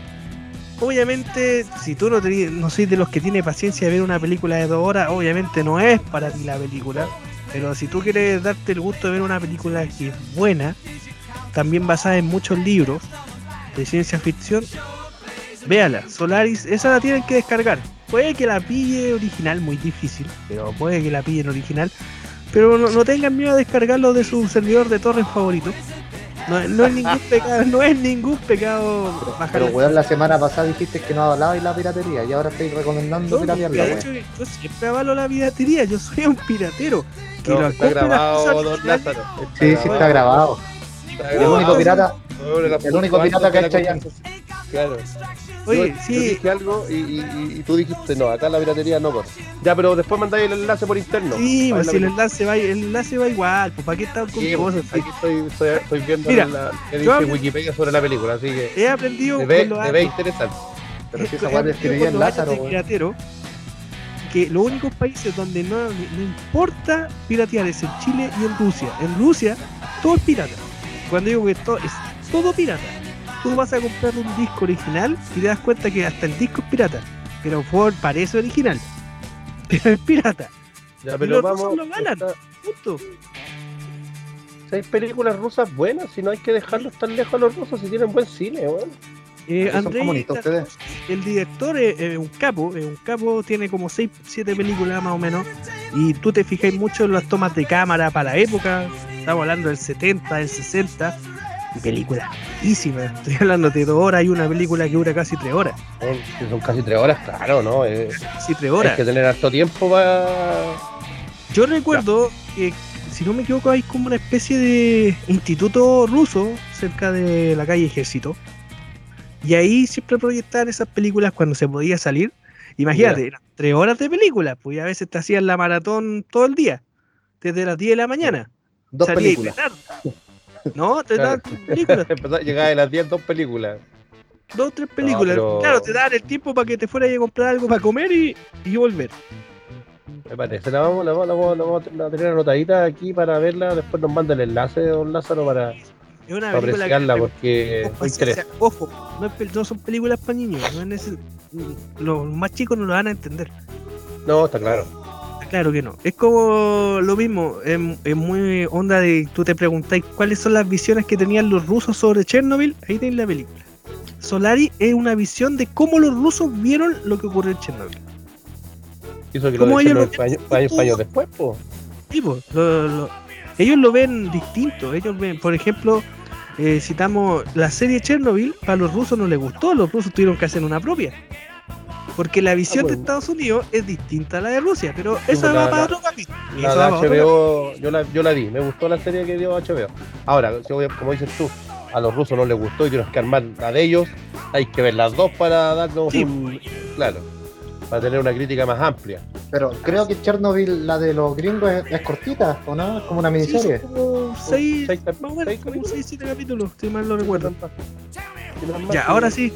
Obviamente, si tú no, te, no sois de los que tiene paciencia de ver una película de dos horas, obviamente no es para ti la película. Pero si tú quieres darte el gusto de ver una película que es buena, también basada en muchos libros de ciencia ficción, véala. Solaris, esa la tienen que descargar. Puede que la pille original, muy difícil, pero puede que la pillen original. Pero no, no tengan miedo a descargarlo de su servidor de torres favorito. No, no es ningún [laughs] pecado, no es ningún pecado bajar Pero weón, la semana pasada dijiste que no de la piratería y ahora estáis recomendando No, piratearla, de weón. hecho, yo siempre avalo la piratería, yo soy un piratero. Que No, lo está grabado, [laughs] don. Lázaro. Sí, sí está grabado. Está El único grabado. pirata, el único pirata que ha hecho ya. Claro. Oye, yo, yo sí, dije algo y, y- y tú dijiste no, acá la piratería no corre. Ya, pero después mandáis el enlace por interno. sí, pues si el enlace va, el enlace va igual, pues para qué estar con Sí, cosas. pues, aquí estoy, estoy, estoy viendo Mira, la, que yo dice Wikipedia sobre la película, así que He aprendido se ve, interesante. Pero si esa aprendido escribía en Lázaro, de weón. piratero que los únicos países donde no, no importa piratear es en Chile y en Rusia. En Rusia todo es pirata. Cuando digo que todo es todo pirata. Tú vas a comprar un disco original y te das cuenta que hasta el disco es pirata. Pero Ford parece original. [laughs] Pero es pirata. Ya, Y pero los vamos. rusos lo ganan. está- Punto. si hay películas rusas buenas, si no hay que dejarlos tan lejos a los rusos, si tienen buen cine, weón. Eh, Son comunistas ustedes. el director es, un capo, es un capo, tiene como 6, 7 películas más o menos, y tú te fijas mucho en las tomas de cámara para la época, estamos hablando del 70, del 60, y películas larguísimas, estoy hablando de 2 horas y una película que dura casi 3 horas, Son, casi tres horas, claro, ¿no? Eh, casi 3 hay horas. que tener harto tiempo para. Yo recuerdo que, si no me equivoco, hay como una especie de instituto ruso cerca de la calle Ejército, y ahí siempre proyectaban esas películas cuando se podía salir. Imagínate, eran 3 horas de película, pues a veces te hacían la maratón todo el día, desde las 10 de la mañana. Dos Salía películas. No, te Claro. dan películas, [laughs] Empezó a llegar de las 10, dos películas. dos, tres películas. pero- Claro, te dan el tiempo para que te fueras a comprar algo para comer y, y volver. Me parece, la vamos, la vamos, la vamos, la vamos a tener anotadita aquí para verla. Después nos manda el enlace, don Lázaro, para, Es una para película que- porque Ojo, me o sea, interesa. ojo, no, es pel- no son películas para niños, no es los más chicos no lo van a entender. No, está claro. Claro que no. Es como lo mismo, es, es muy onda de tú te preguntáis cuáles son las visiones que tenían los rusos sobre Chernobyl, ahí tenéis la película. Solari es una visión de cómo los rusos vieron lo que ocurrió en Chernobyl. Hizo que lo ¿Cómo de ellos años, después, po. Sí, po, lo- lo- ellos lo ven distinto. Ellos ven, por ejemplo, eh, citamos la serie Chernobyl, a los rusos no les gustó, los rusos tuvieron que hacer una propia. Porque la visión bueno. de Estados Unidos es distinta a la de Rusia, pero eso pues, va para la- otro capítulo. La HBO, yo la, yo la vi, me gustó la serie que dio HBO. Ahora, como dices tú, a los rusos no les gustó y tienes que armar la de ellos, hay que ver las dos para darnos Sí. un. Claro, para tener una crítica más amplia. Pero creo que Chernobyl, la de los gringos, es, es cortita, ¿o no? Es como una Sí, miniserie. son como seis, Seis más seis como seis, siete capítulos, si mal no recuerdo. Ya, ahora sí.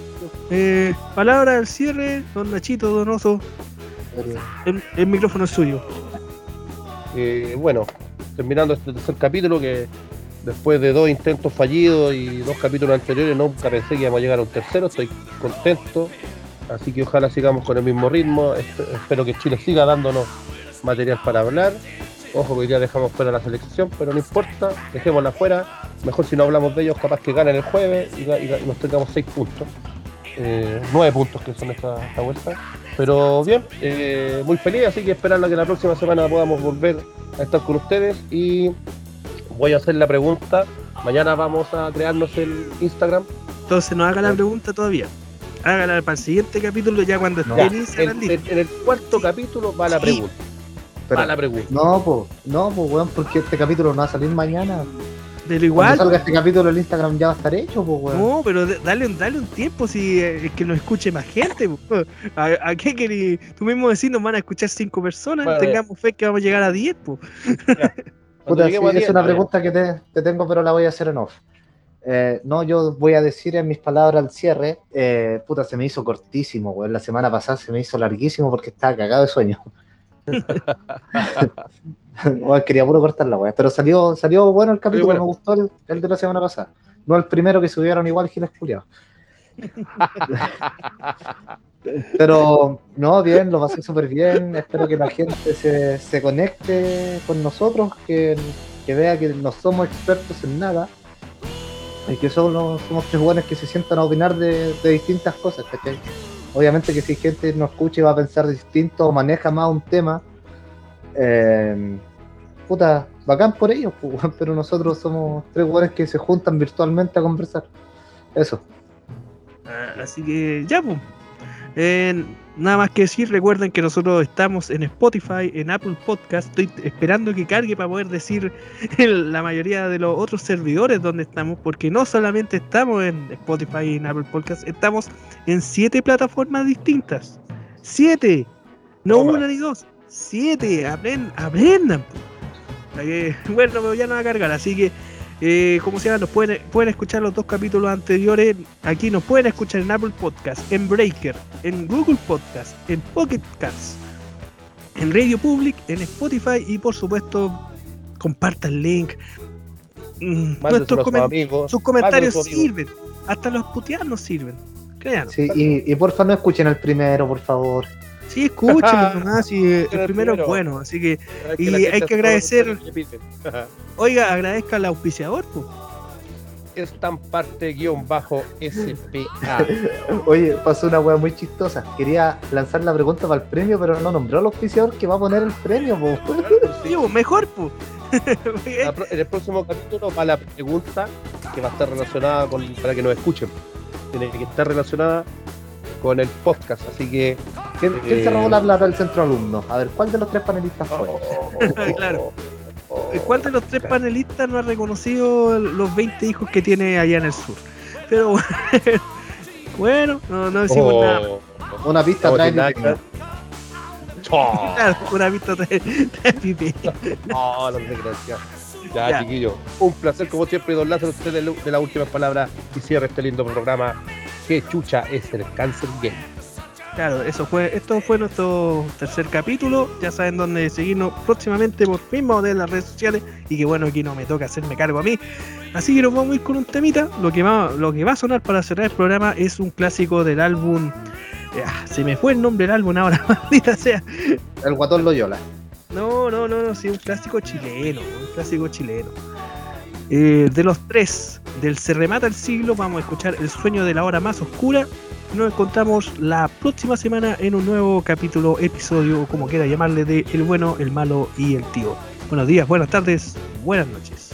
Eh, palabra al cierre, don Nachito, don Oso, Pero- el, el micrófono es suyo. Eh, bueno, terminando este tercer capítulo que después de dos intentos fallidos y dos capítulos anteriores nunca pensé que íbamos a llegar a un tercero, estoy contento, así que ojalá sigamos con el mismo ritmo, Esp- espero que Chile siga dándonos material para hablar, ojo que hoy día dejamos fuera la selección, pero no importa, dejémosla fuera, mejor si no hablamos de ellos, capaz que ganen el jueves y, nos tengamos seis puntos, eh, nueve puntos que son esta, esta vuelta. Pero bien, eh, muy feliz, así que esperando que la próxima semana podamos volver a estar con ustedes y voy a hacer la pregunta. Mañana vamos a crearnos el Instagram. Entonces no haga la Ya. pregunta todavía. Hágala para el siguiente capítulo ya cuando esté en Instagram en, en- en el cuarto capítulo va la Sí. pregunta. pero- Va la pregunta. no, pues, no, pues, weón, porque este capítulo no va a salir mañana. Pero Cuando igual, salga este capítulo, el Instagram ya va a estar hecho, pues, weón. no, pero dale, un- dale un tiempo si eh, es que nos escuche más gente. po. ¿A, a qué querí? Tú mismo decís, nos van a escuchar cinco personas, Bueno, tengamos fe que vamos a llegar a 10, pues. Cuando Puta, sí, es 10, una pregunta que te, te tengo, pero la voy a hacer en off. Eh, no, yo voy a decir en mis palabras al cierre, eh, puta, se me hizo cortísimo, weón. La semana pasada se me hizo larguísimo porque estaba cagado de sueño. [laughs] Quería puro cortar la weá, pero salió, salió bueno el capítulo, bueno. me gustó el, el de la semana pasada. No el primero que subieron igual Giles Culiao. [laughs] Pero no, bien, lo pasé súper bien. Espero que la gente se, se conecte con nosotros, que, que vea que no somos expertos en nada y que somos tres buenos que se sientan a opinar de, distintas cosas. Obviamente que si gente nos escucha y va a pensar distinto o maneja más un tema, eh, puta, bacán por ellos, pues, pero nosotros somos tres buenos que se juntan virtualmente a conversar. Eso. Ah, Así que ya, pues. Eh, nada más que decir, recuerden que nosotros estamos en Spotify, en Apple Podcast. Estoy esperando que cargue para poder decir [laughs] el- la mayoría de los otros servidores donde estamos, porque no solamente estamos en Spotify y en Apple Podcast, estamos en siete plataformas distintas. ¡Siete! No Toma. una ni dos, siete. Apren- aprendan. que- [laughs] Bueno, pero ya no va a cargar, así que eh, como se llama, nos pueden, pueden escuchar los dos capítulos anteriores. Aquí nos pueden escuchar en Apple Podcast, en Breaker, en Google Podcast, en Pocket Cast, en Radio Public, en Spotify y por supuesto, comparta el link. Mm, nuestros comen- amigos. sus comentarios sirven. Hasta los puteados nos sirven. Créanlo. Sí, y, y porfa no escuchen el primero, por favor. Sí, escúchenlo [laughs] nomás. y, eh, el primero es bueno. Así que, Hay Y hay que agradecer- [laughs] oiga, agradezca al auspiciador. pues. Estamparte guion bajo SPA. [laughs] Oye, pasó una wea muy chistosa. Quería lanzar la pregunta para el premio, pero no nombró al auspiciador que va a poner el premio, po. Sí, mejor, pues. En el próximo capítulo va la pregunta que va a estar relacionada con para que nos escuchen. Tiene que estar relacionada con el podcast, así que ¿Quién, quién Eh. se robó la plata del centro alumno? A ver, ¿cuál de los tres panelistas fue? [laughs] Claro. ¿Cuál de los tres panelistas no ha reconocido los 20 hijos que tiene allá en el sur? Pero [laughs] bueno, no, no decimos Oh. nada. Una pista No trae Oh, [laughs] Claro, una vista de, de pipi. oh, la desgracia. Ya, Ya. chiquillo. Un placer, como siempre, don Lázaro, usted de, de las últimas palabras y cierre este lindo programa. Que chucha es el Cáncer Game. Claro, eso fue, esto fue nuestro tercer capítulo. Ya saben dónde seguirnos próximamente por mismo de las redes sociales. Y que bueno, aquí no me toca hacerme cargo a mí. Así que nos vamos a ir con un temita. Lo que va, lo que va a sonar para cerrar el programa es un clásico del álbum. Ah, se me fue el nombre del álbum ahora, [laughs] maldita sea. El guatón Loyola. No, no, no, no, sí, un clásico chileno, un clásico chileno. Eh, de los tres, del Se remata el siglo, vamos a escuchar El sueño de la hora más oscura. Nos encontramos la próxima semana en un nuevo capítulo, episodio, como quiera llamarle, de El bueno, el malo y el tío. Buenos días, buenas tardes, buenas noches.